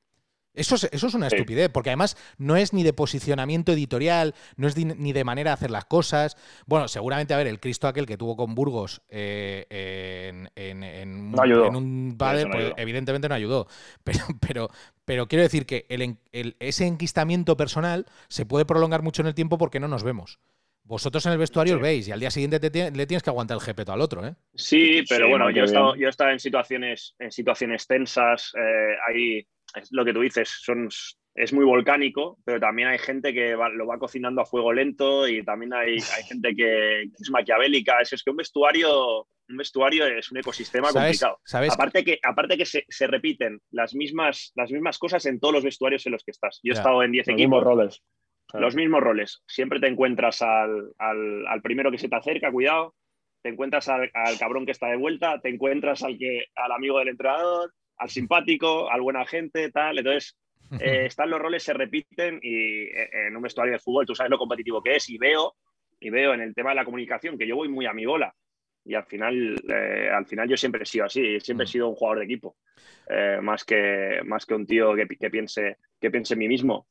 Eso es, eso es una Sí. estupidez, porque además no es ni de posicionamiento editorial, no es ni de manera de hacer las cosas. Bueno, seguramente, a ver, el Cristo aquel que tuvo con Burgos eh, en, en- en un- No ayudó. en un padre, no pues, evidentemente no ayudó. Pero, pero, pero quiero decir que el en- el- ese enquistamiento personal se puede prolongar mucho en el tiempo porque no nos vemos. Vosotros en el vestuario veis y al día siguiente le tienes que aguantar el jepeto al otro, ¿eh? Sí, pero bueno, yo, he estado, yo he estado en situaciones, en situaciones tensas. Eh, ahí, es lo que tú dices, son, es muy volcánico, pero también hay gente que lo va cocinando a fuego lento y también hay, hay gente que, es maquiavélica. Es, es que un vestuario, un vestuario es un ecosistema complicado. Aparte que, aparte que se, se, repiten las mismas, las mismas cosas en todos los vestuarios en los que estás. Yo he estado en 10 equipos. roles. Los mismos roles. Siempre te encuentras al, primero que se te acerca, cuidado. Te encuentras al, cabrón que está de vuelta, te encuentras al, que, al amigo del entrenador, al simpático, al buena gente, tal. Entonces, eh, están los roles, se repiten y eh, en un vestuario de fútbol tú sabes lo competitivo que es y veo, y veo en el tema de la comunicación que yo voy muy a mi bola y al final, eh, al final yo siempre he sido así, siempre he mm. sido un jugador de equipo, más, que, más que un tío que, que, piense, que piense en mí mismo.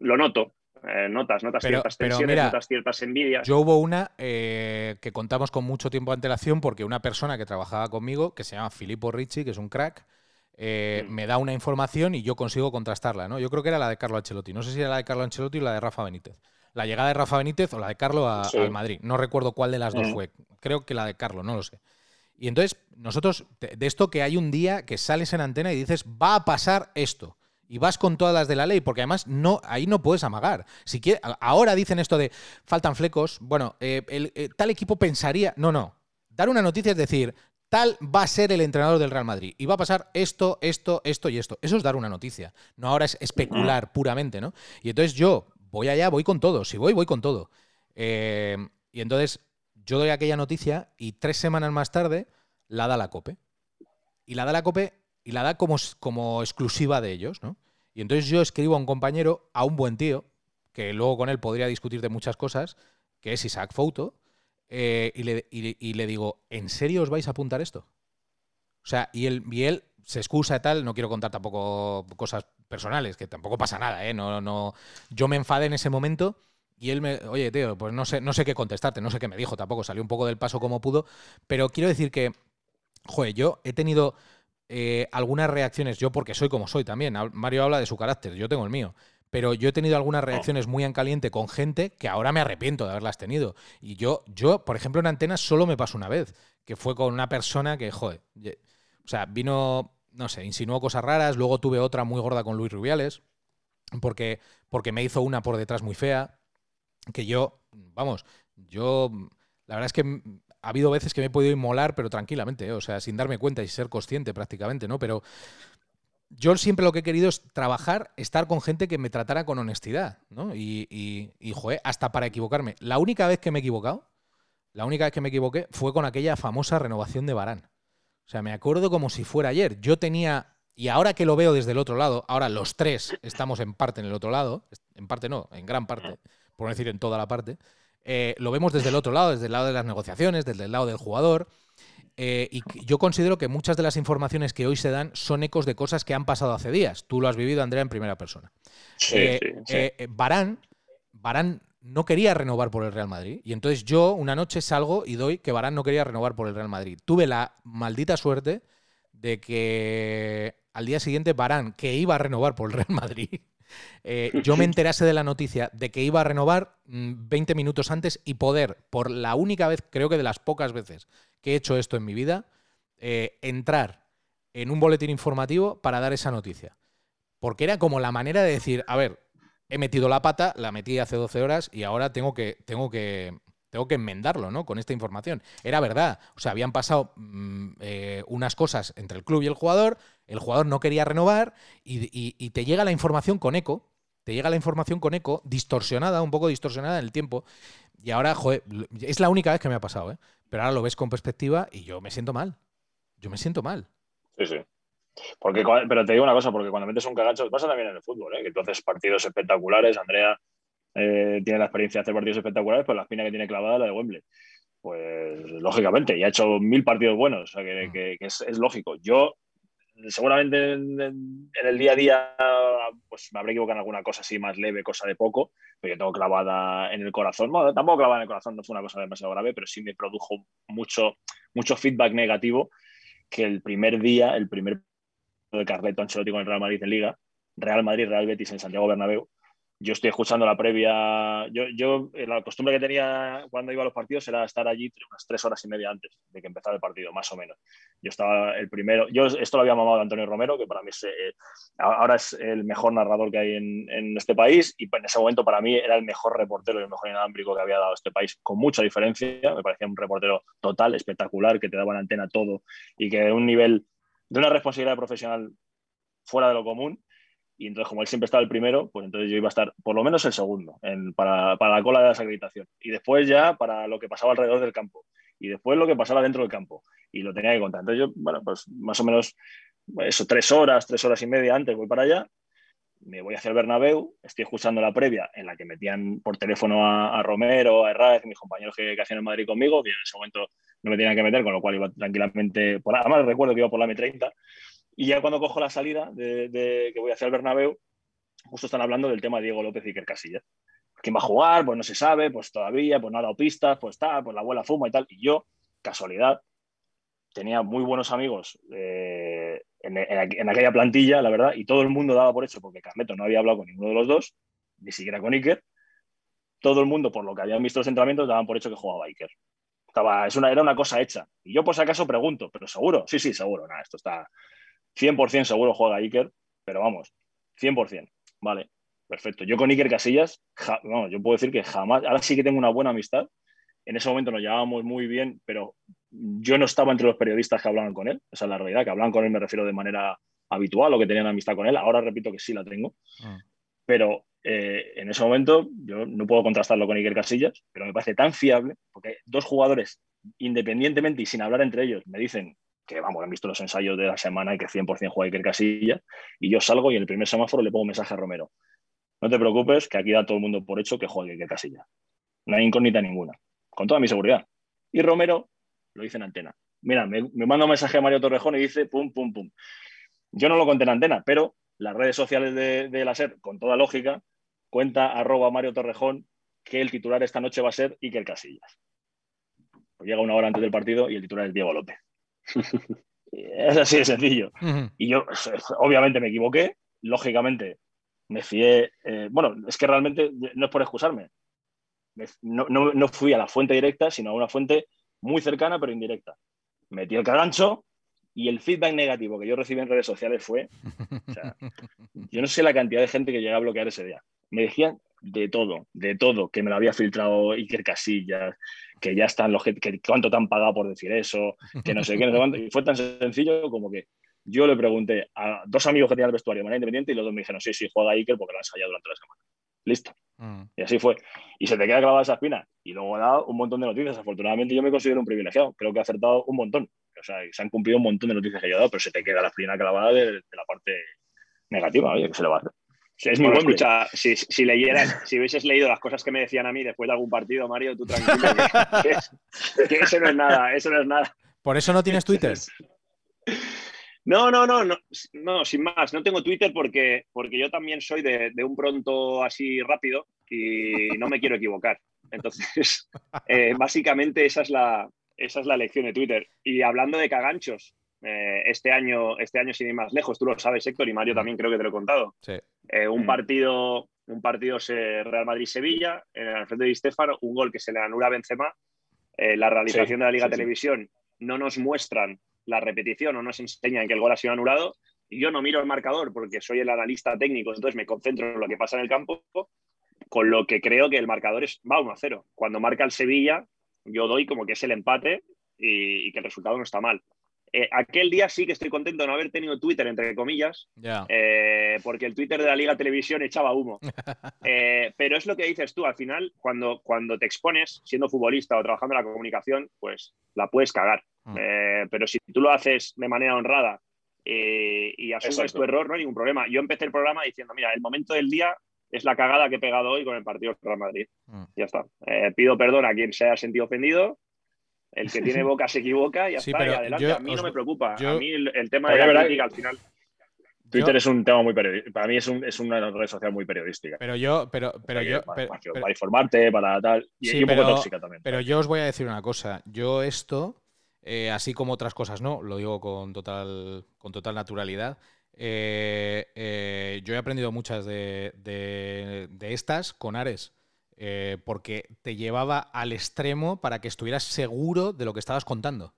lo noto, eh, notas, notas ciertas tensiones, notas ciertas envidias. Yo hubo una eh, que contamos con mucho tiempo de antelación porque una persona que trabajaba conmigo, que se llama Filippo Ricci, que es un crack, eh, mm. me da una información y yo consigo contrastarla, ¿no? Yo creo que era la de Carlo Ancelotti. No sé si era la de Carlo Ancelotti o la de Rafa Benítez. La llegada de Rafa Benítez o la de Carlo al Madrid. No recuerdo cuál de las dos mm. fue. Creo que la de Carlo, no lo sé. Y entonces, nosotros, de esto que hay un día que sales en antena y dices, va a pasar esto y vas con todas las de la ley, porque además no, ahí no puedes amagar. Si ahora dicen esto de faltan flecos, bueno, eh, el, eh, tal equipo pensaría. No, no. Dar una noticia es decir, tal va a ser el entrenador del Real Madrid y va a pasar esto, esto, esto y esto. Eso es dar una noticia. No ahora es especular puramente, ¿no? Y entonces yo voy allá, voy con todo. Si voy, voy con todo. Eh, y entonces yo doy aquella noticia y tres semanas más tarde la da la COPE. Y la da la COPE y la da como, como exclusiva de ellos, ¿no? Y entonces yo escribo a un compañero, a un buen tío, que luego con él podría discutir de muchas cosas, que es Isaac Fouto, eh, y, le, digo, ¿en serio os vais a apuntar esto? O sea, y él, y él se excusa y tal, no quiero contar tampoco cosas personales, que tampoco pasa nada, ¿eh? No, no, yo me enfadé en ese momento y él me, oye, tío, pues no sé, no sé qué contestarte, no sé qué me dijo tampoco, salió un poco del paso como pudo, pero quiero decir que, joder, yo he tenido eh, algunas reacciones, yo porque soy como soy también, Mario habla de su carácter, yo tengo el mío, pero yo he tenido algunas oh. reacciones muy en caliente con gente que ahora me arrepiento de haberlas tenido. Y yo, yo por ejemplo, en antenas solo me pasó una vez, que fue con una persona que, joder, o sea, vino, no sé, insinuó cosas raras, luego tuve otra muy gorda con Luis Rubiales, porque, porque me hizo una por detrás muy fea, que yo, vamos, yo, la verdad es que ha habido veces que me he podido inmolar, pero tranquilamente, ¿eh? o sea, sin darme cuenta y ser consciente prácticamente, ¿no? Pero yo siempre lo que he querido es trabajar, estar con gente que me tratara con honestidad, ¿no? Y, y, y joder, hasta para equivocarme. La única vez que me he equivocado, la única vez que me equivoqué fue con aquella famosa renovación de Barán. O sea, me acuerdo como si fuera ayer. Yo tenía, y ahora que lo veo desde el otro lado, ahora los tres estamos en parte en el otro lado, en parte no, en gran parte, por no decir en toda la parte. Eh, lo vemos desde el otro lado, desde el lado de las negociaciones, desde el lado del jugador. Eh, y yo considero que muchas de las informaciones que hoy se dan son ecos de cosas que han pasado hace días. Tú lo has vivido, Andrea, en primera persona. Sí, eh, Barán, Barán no quería renovar por el Real Madrid. Y entonces yo una noche salgo y doy que Barán no quería renovar por el Real Madrid. Tuve la maldita suerte de que al día siguiente Barán, que iba a renovar por el Real Madrid, eh, yo me enterase de la noticia de que iba a renovar 20 mm, minutos antes y poder, por la única vez, creo que de las pocas veces que he hecho esto en mi vida, eh, entrar en un boletín informativo para dar esa noticia. Porque era como la manera de decir, a ver, he metido la pata, la metí hace 12 horas y ahora tengo que, tengo que, tengo que enmendarlo, ¿no? Con esta información. Era verdad. O sea, habían pasado mm, eh, unas cosas entre el club y el jugador, el jugador no quería renovar y, te llega la información con eco, te llega la información con eco, distorsionada, un poco distorsionada en el tiempo. Y ahora, joder, es la única vez que me ha pasado, ¿eh? Pero ahora lo ves con perspectiva y yo me siento mal. Yo me siento mal. Sí, sí. Porque, pero te digo una cosa, porque cuando metes un cagacho, pasa también en el fútbol, ¿eh? que entonces partidos espectaculares, Andrea eh, tiene la experiencia de hacer partidos espectaculares, pues la espina que tiene clavada la de Wembley. Pues lógicamente, y ha hecho mil partidos buenos, o sea que, es, lógico. Yo seguramente en, el día a día pues me habré equivocado en alguna cosa así más leve, cosa de poco, pero yo tengo clavada en el corazón. Bueno, tampoco clavada en el corazón, no fue una cosa demasiado grave, pero sí me produjo mucho, mucho feedback negativo que el primer día, el primer de Carleto Ancelotti con el Real Madrid en Liga, Real Madrid, Real Betis en Santiago Bernabéu, yo estoy escuchando la previa. Yo, yo, eh, la costumbre que tenía cuando iba a los partidos era estar allí unas tres horas y media antes de que empezara el partido, más o menos. Yo estaba el primero. Yo esto lo había mamado Antonio Romero, que para mí es, eh, ahora es el mejor narrador que hay en, en, este país, y en ese momento para mí era el mejor reportero y el mejor inalámbrico que había dado este país, con mucha diferencia. Me parecía un reportero total, espectacular, que te daba la antena todo y que de un nivel, de una responsabilidad profesional fuera de lo común y entonces, como él siempre estaba el primero, pues entonces yo iba a estar por lo menos el segundo para, para, la cola de la acreditación. Y después ya para lo que pasaba alrededor del campo. Y después lo que pasaba dentro del campo. Y lo tenía que contar. Entonces yo, bueno, pues más o menos eso, tres horas, tres horas y media antes voy para allá. Me voy hacia el Bernabéu, estoy escuchando la previa en la que metían por teléfono a, Romero, a Herrera, mis compañeros que, que, hacían en Madrid conmigo, y en ese momento no me tenían que meter, con lo cual iba tranquilamente, por, además recuerdo que iba por la M30, y ya cuando cojo la salida de, que voy hacia el Bernabéu, justo están hablando del tema de Diego López y Iker Casillas. ¿Quién va a jugar? Pues no se sabe, pues todavía, pues no ha dado pistas, pues está, pues la abuela fuma y tal. Y yo, casualidad, tenía muy buenos amigos eh, en, aquella plantilla, la verdad, y todo el mundo daba por hecho, porque Carleto no había hablado con ninguno de los dos, ni siquiera con Iker. Todo el mundo, por lo que habían visto los entrenamientos, daban por hecho que jugaba Iker. Estaba, es una, era una cosa hecha. Y yo, por si acaso, pregunto, ¿pero seguro? Sí, sí, seguro. Nada, esto está, 100% seguro juega Iker, pero vamos, 100%. Vale, perfecto. Yo con Iker Casillas, yo puedo decir que jamás, ahora sí que tengo una buena amistad. En ese momento nos llevábamos muy bien, pero yo no estaba entre los periodistas que hablaban con él. Esa es la realidad, que hablaban con él me refiero de manera habitual o que tenían amistad con él. Ahora repito que sí la tengo. Ah. Pero eh, en ese momento yo no puedo contrastarlo con Iker Casillas, pero me parece tan fiable, porque dos jugadores, independientemente y sin hablar entre ellos, me dicen que vamos, han visto los ensayos de la semana y que 100% juega Iker Casilla, y yo salgo y en el primer semáforo le pongo un mensaje a Romero. No te preocupes, que aquí da todo el mundo por hecho que juegue Iker Casilla. No hay incógnita ninguna, con toda mi seguridad. Y Romero lo dice en antena. Mira, me, manda un mensaje a Mario Torrejón y dice pum, pum, pum. Yo no lo conté en antena, pero las redes sociales de, de la SER, con toda lógica, cuenta arroba Mario Torrejón que el titular esta noche va a ser Iker Casillas. Pues llega una hora antes del partido y el titular es Diego López. es así de sencillo. Y yo, obviamente, me equivoqué. Lógicamente, me fié. Eh, bueno, es que realmente no es por excusarme. No, no, fui a la fuente directa, sino a una fuente muy cercana, pero indirecta. Metí el cagancho y el feedback negativo que yo recibí en redes sociales fue. yo no sé la cantidad de gente que llegó a bloquear ese día. Me decían de todo, de todo, que me lo había filtrado Iker Casillas, que ya están los que, cuánto te han pagado por decir eso, que no sé qué, no sé cuánto. Y fue tan sencillo como que yo le pregunté a dos amigos que tenían el vestuario de manera independiente y los dos me dijeron, sí, sí, juega Iker porque lo han ensayado durante la semana. Listo. Mm. Y así fue. Y se te queda clavada esa espina. Y luego he dado un montón de noticias. Afortunadamente yo me considero un privilegiado. Creo que he acertado un montón. O sea, se han cumplido un montón de noticias que yo he dado, pero se te queda la espina clavada de, la parte negativa. Oye, que se le va a hacer. Es muy bueno, escucha, si, si, leyeras, si hubieses leído las cosas que me decían a mí después de algún partido, Mario, tú tranquilo, que, eso no es nada, eso no es nada. ¿Por eso no tienes Twitter? No, no, no, no, no, sin más, no tengo Twitter porque, porque yo también soy de, un pronto así rápido y no me quiero equivocar. Entonces, eh, básicamente esa es, la, esa es la lección de Twitter. Y hablando de caganchos, eh, este, año, este año sin ir más lejos, tú lo sabes, Héctor, y Mario también creo que te lo he contado. Eh, un, mm. partido, un partido Real Madrid-Sevilla, en el frente de Stefano, un gol que se le anula a Benzema. Eh, la realización de la Liga Televisión no nos muestran la repetición o nos enseñan que el gol ha sido anulado. Y yo no miro el marcador porque soy el analista técnico, entonces me concentro en lo que pasa en el campo, con lo que creo que el marcador es, va 1-0. Cuando marca el Sevilla, yo doy como que es el empate y que el resultado no está mal. Eh, aquel día sí que estoy contento de no haber tenido Twitter, entre comillas, eh, porque el Twitter de la Liga Televisión echaba humo. Eh, pero es lo que dices tú, al final, cuando, cuando te expones, siendo futbolista o trabajando en la comunicación, pues la puedes cagar. Mm. pero si tú lo haces de manera honrada y asumes tu error, no hay ningún problema. Yo empecé el programa diciendo, mira, el momento del día es la cagada que he pegado hoy con el partido de Real Madrid. Mm. Ya está. pido perdón a quien se haya sentido ofendido el que tiene boca se equivoca y está, y adelante. a mí no me preocupa. a mí el, tema de la crítica al final. Twitter es un tema muy periodístico. Para mí es, un, es, una red social muy periodística. Pero yo, pero, pero yo. Para, informarte, para tal. Y, un poco tóxica también. Pero yo os voy a decir una cosa. Yo esto, eh, así como otras cosas no, lo digo con total, con total naturalidad. Eh, eh, yo he aprendido muchas de, estas con Ares, eh, porque te llevaba al extremo para que estuvieras seguro de lo que estabas contando.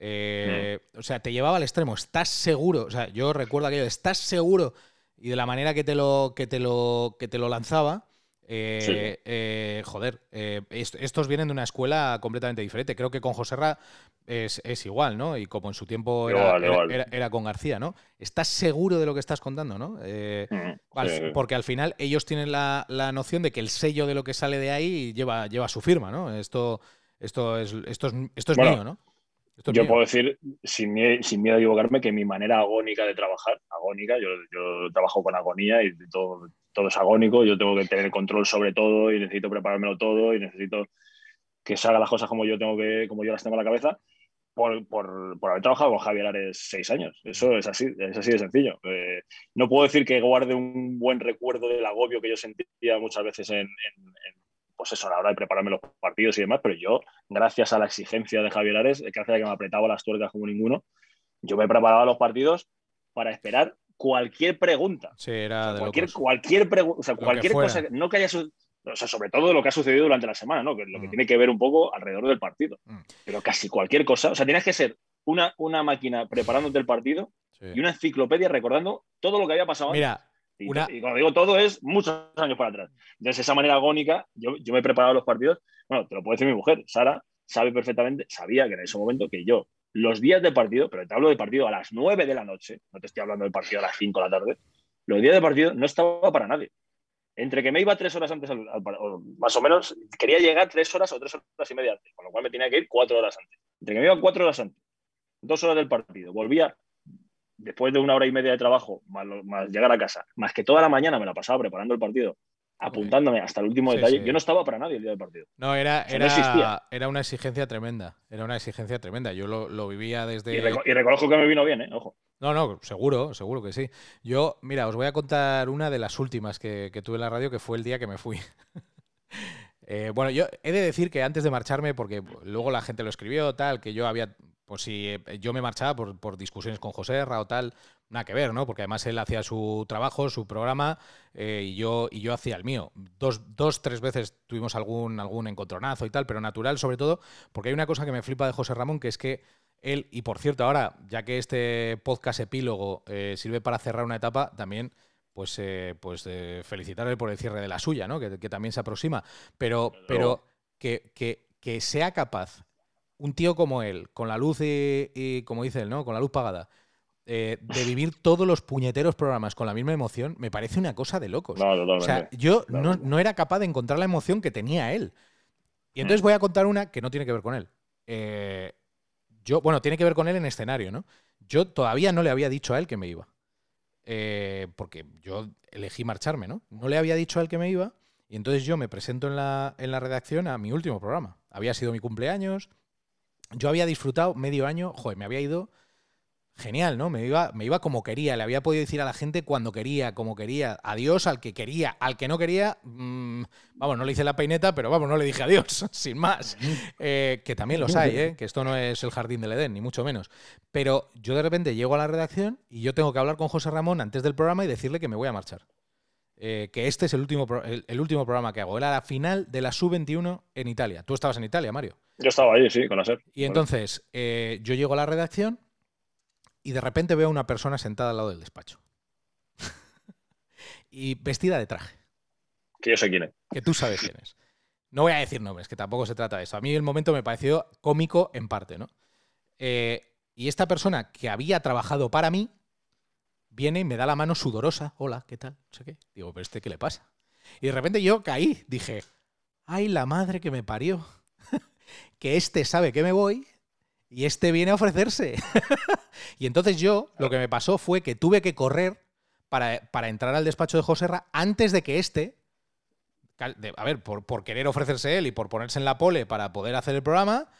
Mm. O sea, te llevaba al extremo, estás seguro. O sea, yo recuerdo aquello, estás seguro. Y de la manera que te lo, que te lo, que te lo lanzaba, eh, eh, joder, eh, estos vienen de una escuela completamente diferente. Creo que con Joserra es, es igual, ¿no? Y como en su tiempo era, con García, ¿no? ¿Estás seguro de lo que estás contando, no? Mm, porque al final ellos tienen la, noción de que el sello de lo que sale de ahí lleva, lleva su firma, ¿no? Esto, esto es, esto es, esto es mío, ¿no? yo puedo decir, sin miedo, sin miedo a equivocarme, que mi manera agónica de trabajar, agónica, yo, yo trabajo con agonía y todo, todo es agónico, yo tengo que tener control sobre todo y necesito preparármelo todo y necesito que salgan las cosas como yo, tengo que, como yo las tengo en la cabeza. Por, por, por, haber trabajado con Javier Ares seis años. Eso es así, es así de sencillo. Eh, no puedo decir que guarde un buen recuerdo del agobio que yo sentía muchas veces en, en, en pues eso, a la hora de prepararme los partidos y demás, pero yo, gracias a la exigencia de Javier Ares, gracias a que me apretaba las tuercas como ninguno, yo me preparaba los partidos para esperar cualquier pregunta. Sí, era de cualquier, cualquier pregunta, o sea, cualquier cosa, no que haya o sea, sobre todo lo que ha sucedido durante la semana, ¿no? Que lo que mm. tiene que ver un poco alrededor del partido. Mm. Pero casi cualquier cosa, o sea, tienes que ser una, una máquina preparándote el partido y una enciclopedia recordando todo lo que había pasado Mira, y, cuando digo todo es muchos años para atrás. Entonces, esa manera agónica, yo, yo me he preparado los partidos. Bueno, te lo puede decir mi mujer, Sara sabe perfectamente, sabía que en ese momento que yo, los días de partido, pero te hablo de partido a las 9 de la noche, no te estoy hablando del partido a las 5 de la tarde, los días de partido no estaba para nadie. Entre que me iba tres horas antes, al, más o menos, quería llegar tres horas o tres horas y media antes, con lo cual me tenía que ir cuatro horas antes. Entre que me iba cuatro horas antes, dos horas del partido, volvía después de una hora y media de trabajo, más, llegar a casa, más que toda la mañana me la pasaba preparando el partido, apuntándome hasta el último detalle, yo no estaba para nadie el día del partido. No, era, era, era, una exigencia tremenda, era una exigencia tremenda. Yo lo, vivía desde... Y, reconozco que me vino bien, ¿eh? Ojo. No, no, seguro, seguro que sí. Yo, mira, os voy a contar una de las últimas que, tuve en la radio, que fue el día que me fui. Eh, bueno, yo he de decir que antes de marcharme, porque luego la gente lo escribió, tal, que yo había pues si eh, yo me marchaba por, discusiones con José o tal, nada que ver, ¿no? Porque además él hacía su trabajo, su programa, eh, y, yo, y yo hacía el mío. Dos, dos, tres veces tuvimos algún, algún encontronazo y tal, pero natural sobre todo, porque hay una cosa que me flipa de José Ramón, que es que él, y por cierto, ahora, ya que este podcast epílogo eh, sirve para cerrar una etapa, también pues, pues felicitarle por el cierre de la suya, ¿no? Que, también se aproxima. Pero, pero que, que, que sea capaz un tío como él, con la luz y, como dice él, ¿no? Con la luz pagada, eh, de vivir todos los puñeteros programas con la misma emoción, me parece una cosa de locos. o sea, yo no, era capaz de encontrar la emoción que tenía él. Y entonces mm. voy a contar una que no tiene que ver con él. Eh, yo, bueno, tiene que ver con él en escenario, ¿no? Yo todavía no le había dicho a él que me iba. Eh, porque yo elegí marcharme, ¿no? No le había dicho a él que me iba. Y entonces yo me presento en la, en la redacción a mi último programa. Había sido mi cumpleaños, yo había disfrutado medio año, joder, me había ido genial, ¿no? Me iba, me iba como quería, le había podido decir a la gente cuando quería, como quería, adiós al que quería, al que no quería, mm, vamos, no le hice la peineta, pero vamos, no le dije adiós, sin más. Eh, que también los hay, ¿eh? Que esto no es el jardín del Edén, ni mucho menos. Pero yo de repente llego a la redacción y yo tengo que hablar con José Ramón antes del programa y decirle que me voy a marchar. Eh, que este es el último, el, último programa que hago. Era la final de la Sub-21 en Italia. Tú estabas en Italia, Mario. Yo estaba ahí, sí, con la SER. Y entonces eh, yo llego a la redacción y de repente veo a una persona sentada al lado del despacho. y vestida de traje. Que yo sé quién es. Que tú sabes quién es. No voy a decir nombres, que tampoco se trata de eso. A mí el momento me pareció cómico en parte, ¿no? Eh, y esta persona que había trabajado para mí viene y me da la mano sudorosa. Hola, ¿qué tal? No sé qué. Digo, pero este, ¿qué le pasa? Y de repente yo caí. Dije, ay, la madre que me parió. que este sabe que me voy y este viene a ofrecerse. y entonces yo, lo que me pasó fue que tuve que correr para, entrar al despacho de Joserra antes de que este, a ver, por, querer ofrecerse él y por ponerse en la pole para poder hacer el programa,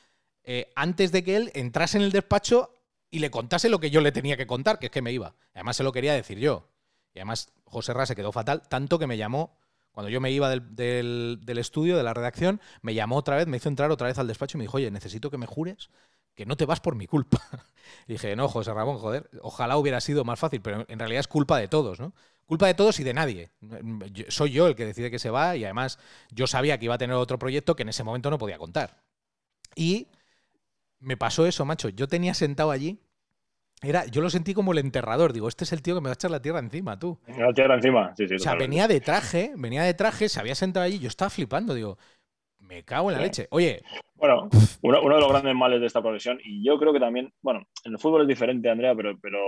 eh, antes de que él entrase en el despacho y le contase lo que yo le tenía que contar, que es que me iba. Además se lo quería decir yo. Y además José se quedó fatal, tanto que me llamó, cuando yo me iba del, estudio, de la redacción, me llamó otra vez, me hizo entrar otra vez al despacho y me dijo, oye, necesito que me jures que no te vas por mi culpa. Y dije, no, José Ramón, joder, ojalá hubiera sido más fácil, pero en realidad es culpa de todos, ¿no? Culpa de todos y de nadie. soy yo el que decide que se va y además yo sabía que iba a tener otro proyecto que en ese momento no podía contar. Y me pasó eso, macho. Yo tenía sentado allí era, yo lo sentí como el enterrador. Digo, este es el tío que me va a echar la tierra encima, tú. La tierra encima, sí, sí. O sea, venía de traje, venía de traje, se había sentado allí. Yo estaba flipando. Digo, me cago en la leche. Oye. Bueno, uno, de los grandes males de esta profesión, y yo creo que también, bueno, en el fútbol es diferente, Andrea, pero, pero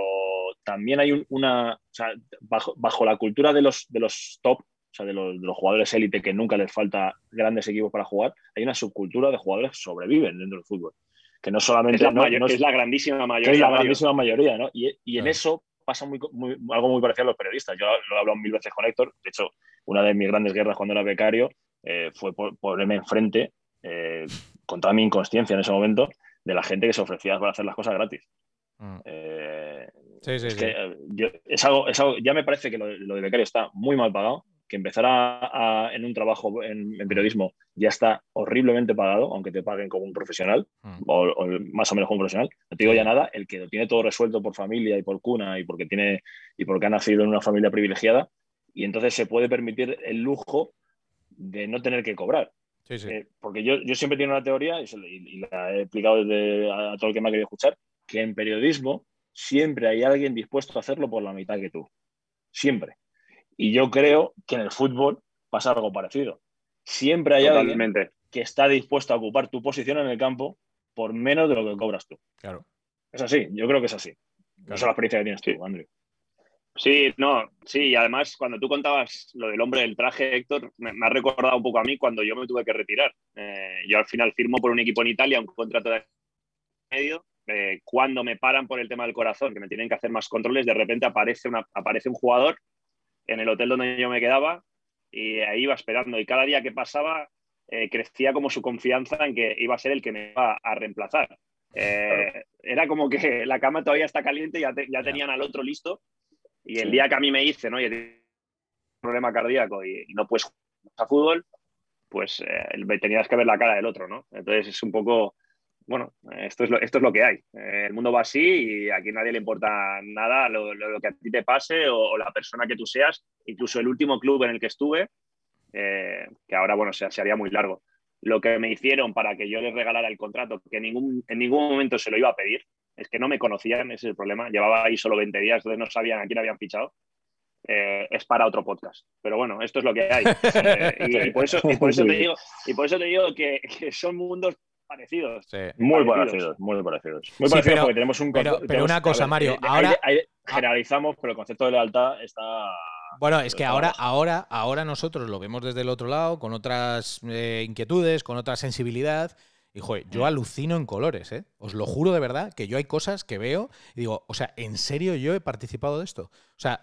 también hay una. O sea, bajo, la cultura de los, de los top, o sea, de los, de los jugadores élite que nunca les falta grandes equipos para jugar, hay una subcultura de jugadores que sobreviven dentro del fútbol que no solamente es la, es la grandísima mayoría. Es la grandísima mayoría, ¿no? Y, en eso pasa muy, algo muy parecido a los periodistas. Yo lo he hablado mil veces con Héctor. De hecho, una de mis grandes guerras cuando era becario eh, fue ponerme enfrente, eh, con toda mi inconsciencia en ese momento, de la gente que se ofrecía para hacer las cosas gratis. Mm. Eh, sí, sí, es, Que, es, algo, ya me parece que lo de becario está muy mal pagado que empezar en un trabajo en, periodismo ya está horriblemente pagado, aunque te paguen como un profesional, mm. o, más o menos como un profesional. No te digo ya nada, el que lo tiene todo resuelto por familia y por cuna y porque, tiene, y porque ha nacido en una familia privilegiada, y entonces se puede permitir el lujo de no tener que cobrar. Eh, porque yo, yo siempre tengo una teoría, y, la he explicado desde a, a todo el que me ha querido escuchar, que en periodismo siempre hay alguien dispuesto a hacerlo por la mitad que tú. Siempre. Y yo creo que en el fútbol pasa algo parecido. Siempre hay alguien que está dispuesto a ocupar tu posición en el campo por menos de lo que cobras tú. Claro. Es así, yo creo que es así. Esa es la experiencia que tienes tú, Andrew. Sí, no, sí, y además cuando tú contabas lo del hombre del traje, Héctor, me, ha recordado un poco a mí cuando yo me tuve que retirar. Eh, yo al final firmo por un equipo en Italia, un contrato de medio. Eh, cuando me paran por el tema del corazón, que me tienen que hacer más controles, de repente aparece, una, aparece un jugador en el hotel donde yo me quedaba y ahí iba esperando. Y cada día que pasaba eh, crecía como su confianza en que iba a ser el que me iba a reemplazar. Eh, era como que la cama todavía está caliente, ya, ya tenían al otro listo. Y el día que a mí me hice, ¿no? Y un problema cardíaco y, no puedes jugar a fútbol, pues eh, tenías que ver la cara del otro, ¿no? Entonces es un poco bueno, esto es, lo, esto es lo que hay. Eh, el mundo va así y aquí a nadie le importa nada lo, que a ti te pase o, la persona que tú seas. Incluso el último club en el que estuve, eh, que ahora, bueno, se, se, haría muy largo. Lo que me hicieron para que yo les regalara el contrato, que ningún, en ningún momento se lo iba a pedir, es que no me conocían, ese es el problema. Llevaba ahí solo 20 días, entonces no sabían a quién habían fichado. Eh, es para otro podcast. Pero bueno, esto es lo que hay. y, por eso, y, por eso, te digo, y por eso te digo que, que son mundos parecidos. Muy parecidos. muy parecidos. Muy parecidos porque tenemos un Pero, pero una cosa, Mario, ahora. generalizamos, pero el concepto de lealtad está. Bueno, es que ahora, ahora, ahora nosotros lo vemos desde el otro lado, con otras eh, inquietudes, con otra sensibilidad. Y joder, yo mm. alucino en colores, ¿eh? Os lo juro de verdad que yo hay cosas que veo y digo, o sea, ¿en serio yo he participado de esto? O sea,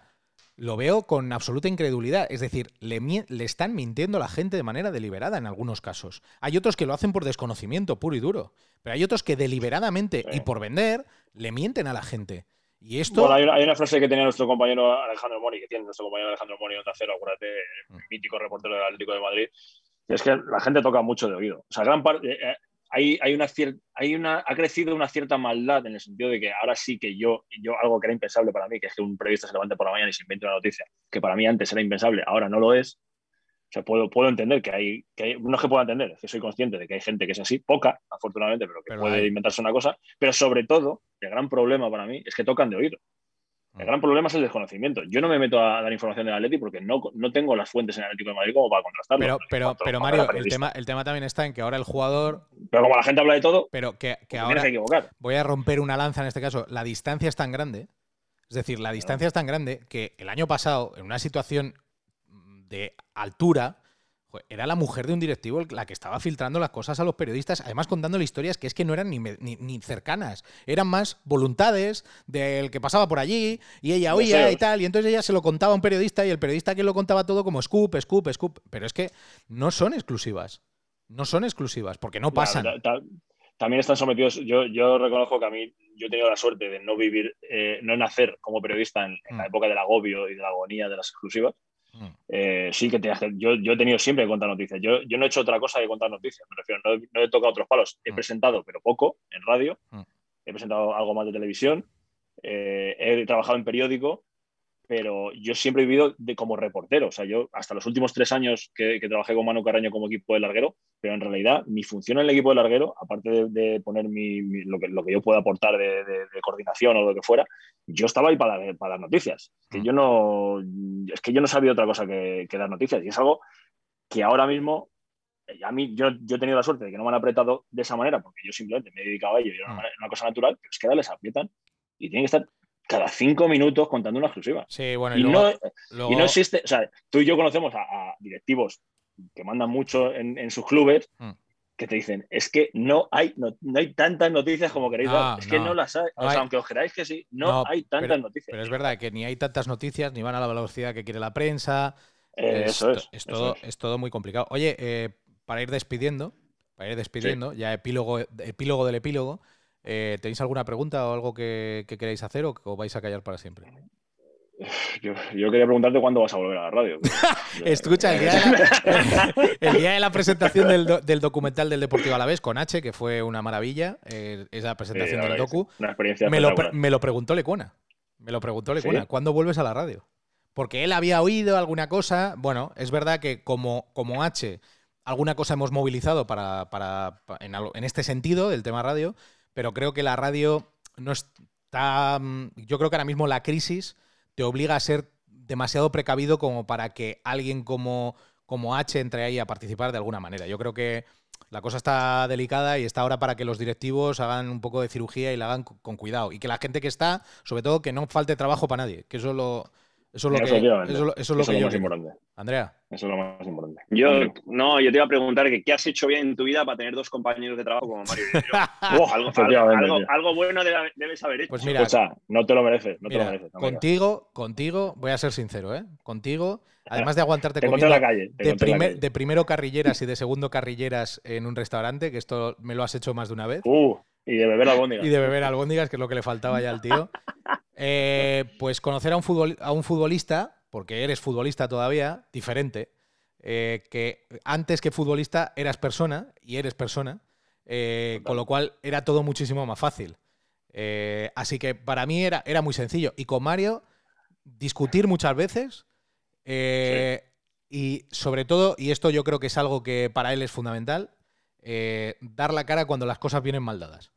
lo veo con absoluta incredulidad. Es decir, le, le, están mintiendo a la gente de manera deliberada en algunos casos. Hay otros que lo hacen por desconocimiento puro y duro. Pero hay otros que deliberadamente y por vender le mienten a la gente. Y esto... Bueno, hay una, frase que tenía nuestro compañero Alejandro Mori, que tiene nuestro compañero Alejandro Mori en cero, acuérdate, el mm. mítico reportero del Atlético de Madrid. es que la gente toca mucho de oído. O sea, gran parte, eh, eh, hay, hay, una hay una, ha crecido una cierta maldad en el sentido de que ahora sí que yo, yo algo que era impensable para mí, que es que un periodista se levante por la mañana y se invente una noticia, que para mí antes era impensable, ahora no lo es. O sea, puedo, puedo entender que hay, que hay, no es que pueda entender, es que soy consciente de que hay gente que es así, poca, afortunadamente, pero que puede inventarse una cosa, pero sobre todo, el gran problema para mí es que tocan de oído. El gran problema es el desconocimiento. Yo no me meto a dar información del Atlético porque no, no tengo las fuentes en el Atlético de Madrid como para contrastarlo. Pero, pero, pero Mario, el tema, el tema también está en que ahora el jugador. Pero como la gente habla de todo, pero que, que ahora. Voy a romper una lanza en este caso. La distancia es tan grande. Es decir, la distancia es tan grande que el año pasado, en una situación de altura, era la mujer de un directivo la que estaba filtrando las cosas a los periodistas, además contándole historias que es que no eran ni, cercanas, eran más voluntades del que pasaba por allí y ella oía y tal, y entonces ella se lo contaba a un periodista y el periodista que lo contaba todo como scoop, scoop, scoop, pero es que no son exclusivas, no son exclusivas, porque no pasan. también están sometidos, yo, yo reconozco que a mí, yo he tenido la suerte de no vivir, eh, no nacer como periodista en, la mm. época del agobio y de la agonía de las exclusivas, eh, sí que te yo, yo he tenido siempre que contar noticias. Yo, yo no he hecho otra cosa que contar noticias, me refiero, no, he tocado otros palos. He presentado, pero poco, en radio, he presentado algo más de televisión, eh, he trabajado en periódico pero yo siempre he vivido de, como reportero. O sea, yo hasta los últimos tres años que, trabajé con Manu Carreño como equipo de larguero, pero en realidad mi función en el equipo de larguero, aparte de, poner mi, lo, que, lo que yo pueda aportar de, coordinación o lo que fuera, yo estaba ahí para, para dar noticias. Que yo no, es que yo no sabía otra cosa que, dar noticias. Y es algo que ahora mismo a mí yo, yo, he tenido la suerte de que no me han apretado de esa manera, porque yo simplemente me he dedicado a ello y era una, una, cosa natural, pero es que ahora les aprietan y tienen que estar cada cinco minutos contando una exclusiva. Sí, bueno, y, no, y no existe, o sea, tú y yo conocemos a, directivos que mandan mucho en, sus clubes mm. que te dicen, es que no hay, no, hay tantas noticias como queréis dar. Es que no las hay. O sea, aunque os queráis que sí, no, hay tantas noticias. Pero es verdad que ni hay tantas noticias, ni van a la velocidad que quiere la prensa. eso es. Es todo, es. todo muy complicado. Oye, eh, para ir despidiendo, para ir despidiendo, ya epílogo, epílogo del epílogo. Eh, ¿Tenéis alguna pregunta o algo que, queréis hacer o, vais a callar para siempre? Yo, quería preguntarte cuándo vas a volver a la radio. Escucha, el día, de la, presentación del, documental del Deportivo Alavés con H, que fue una maravilla, eh, esa presentación del docu, una experiencia me, lo, me lo preguntó Lecuona. Me lo preguntó Lecuona. ¿Cuándo vuelves a la radio? Porque él había oído alguna cosa. Bueno, es verdad que como, como H, alguna cosa hemos movilizado para, en, en este sentido del tema radio, pero creo que la radio no está. Mm, yo creo que ahora mismo la crisis te obliga a ser demasiado precavido como para que alguien como, como H entre ahí a participar de alguna manera. Yo creo que la cosa está delicada y está ahora para que los directivos hagan un poco de cirugía y la hagan con cuidado. Y que la gente que está, sobre todo, que no falte trabajo para nadie. Que eso lo, eso es lo que, eso, es lo que yo. Más importante. Andrea. Eso es lo más importante. Yo, no, yo te iba a preguntar que qué has hecho bien en tu vida para tener dos compañeros de trabajo como Mario y yo. algo, algo, bueno debes haber hecho. Pues mira, no te lo mereces. No te lo mereces contigo, contigo, voy a ser sincero, ¿eh? Contigo, además de aguantarte te comiendo la calle, de, de, primero carrilleras y de segundo carrilleras en un restaurante, que esto me lo has hecho más de una vez. Uh, y de beber albóndigas. Y de beber albóndigas, que es lo que le faltaba ya al tío. Eh, pues conocer a un, a un futbolista, porque eres futbolista todavía, diferente, eh, que antes que futbolista eras persona y eres persona, eh, con lo cual era todo muchísimo más fácil. así que para mí era, era muy sencillo. Y con Mario, discutir muchas veces. Y sobre todo, y esto yo creo que es algo que para él es fundamental, dar la cara cuando las cosas vienen mal dadas.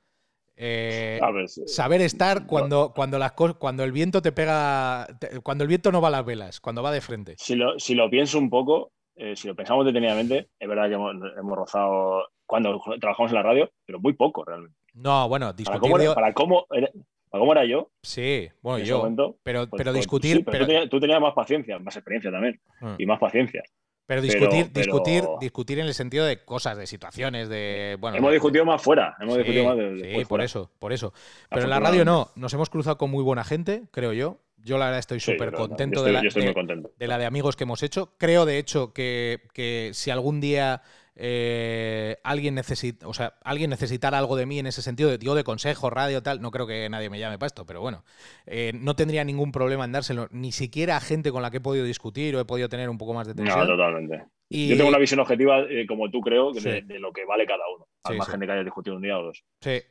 Eh, saber estar cuando, cuando, las cuando el viento te pega, cuando el viento no va a las velas, cuando va de frente. Si lo, si lo pienso un poco, eh, si lo pensamos detenidamente, es verdad que hemos, rozado cuando trabajamos en la radio, pero muy poco realmente. No, bueno, discutir. Para cómo, era, cómo, era, yo. Sí, bueno, yo. pero, pues, pero pues, discutir. pero, Tú, tenías, más paciencia, más experiencia también. Mm. Y más paciencia. Pero discutir, discutir, discutir en el sentido de cosas, de situaciones, de. Bueno, hemos discutido más fuera. Hemos discutido más de, sí, por eso, por eso. Pero en la radio no. Nos hemos cruzado con muy buena gente, creo yo. Yo la verdad estoy súper contento, de, la, de, la de amigos que hemos hecho. Creo, de hecho, que, que si algún día eh, alguien necesita, o sea, alguien necesitara algo de mí en ese sentido, de, digo, de consejo, radio, tal, no creo que nadie me llame para esto, pero bueno, eh, no tendría ningún problema en dárselo, ni siquiera a gente con la que he podido discutir o he podido tener un poco más de tensión. No, totalmente. Yo tengo una visión objetiva, eh, como tú creo, de, lo que vale cada uno, al más margen de que haya discutido un día o dos. Sí,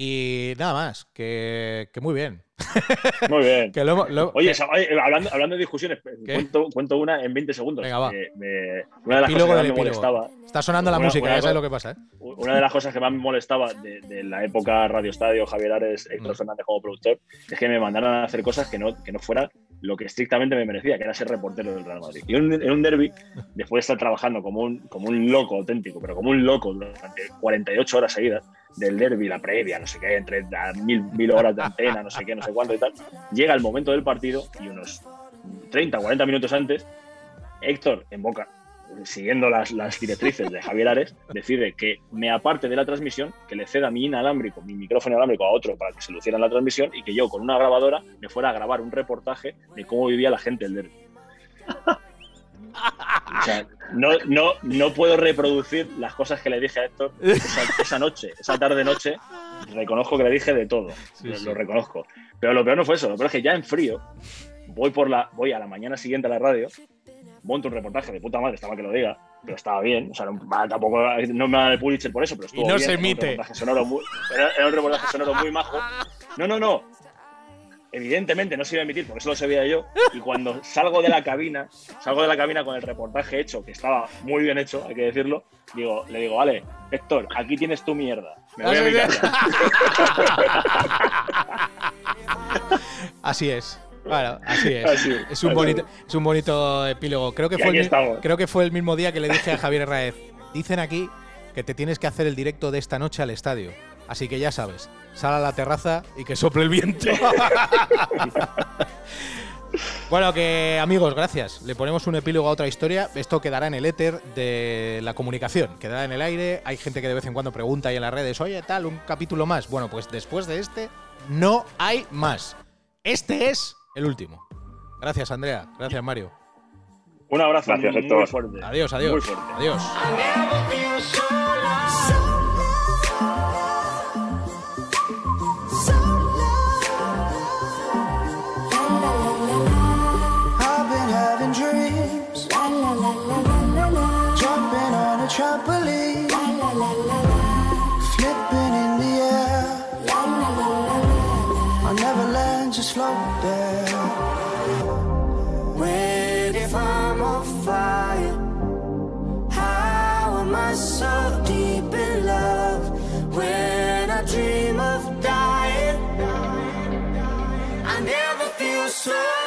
y nada más, que, muy bien. Muy bien. Oye, hablando, de discusiones, cuento, una en 20 segundos. Venga, va. una de las cosas que más me molestaba. Está sonando la música, ya sabes lo que pasa. ¿eh? Una de las cosas que más me molestaba de, la época Radio Estadio, Javier Ares, Héctor mm. Fernández como productor, es que me mandaran a hacer cosas que no, que no fueran lo que estrictamente me merecía, que era ser reportero del Real Madrid. Y en, un derby, después de estar trabajando como un, como un loco auténtico, pero como un loco durante 48 horas seguidas, del derby, la previa, no sé qué, entre mil, mil horas de antena, no sé qué, no sé cuánto y tal, llega el momento del partido y unos 30, 40 minutos antes, Héctor, en boca, siguiendo las, las directrices de Javier Ares, decide que me aparte de la transmisión, que le ceda mi inalámbrico, mi micrófono inalámbrico a otro para que se luciera en la transmisión y que yo con una grabadora me fuera a grabar un reportaje de cómo vivía la gente el derby. O sea, no, no, no puedo reproducir las cosas que le dije a Héctor esa, noche, esa tarde-noche. Reconozco que le dije de todo, lo, reconozco. Pero lo peor no fue eso, lo peor es que ya en frío voy, por la, voy a la mañana siguiente a la radio monto un reportaje de puta madre, estaba que lo diga, pero estaba bien. O sea, no, tampoco no me da el Pulitzer por eso, pero estuvo y no bien, se era un emite. reportaje sonoro muy- era, era un reportaje sonoro muy majo. No, no, no. Evidentemente no se iba a emitir, porque eso lo sabía yo. Y cuando salgo de la cabina, salgo de la cabina con el reportaje hecho, que estaba muy bien hecho, hay que decirlo, digo, le digo, vale, Héctor, aquí tienes tu mierda. Me voy a mi casa. Así es. Bueno, así es. Así, es, un así. bonito, es un bonito epílogo. Creo que, fue el, creo que fue el mismo día que le dije a Javier Raez. Dicen aquí que te tienes que hacer el directo de esta noche al estadio. Así que ya sabes, sal a la terraza y que sople el viento. bueno, que amigos, gracias. Le ponemos un epílogo a otra historia. Esto quedará en el éter de la comunicación, quedará en el aire. Hay gente que de vez en cuando pregunta ahí en las redes, oye, tal, un capítulo más. Bueno, pues después de este, no hay más. Este es el último. Gracias, Andrea. Gracias, Mario. Un abrazo Gracias, muy Héctor. fuerte. Adiós, Muy adiós. fuerte. Adiós. So deep in love when I dream of dying? I never feel so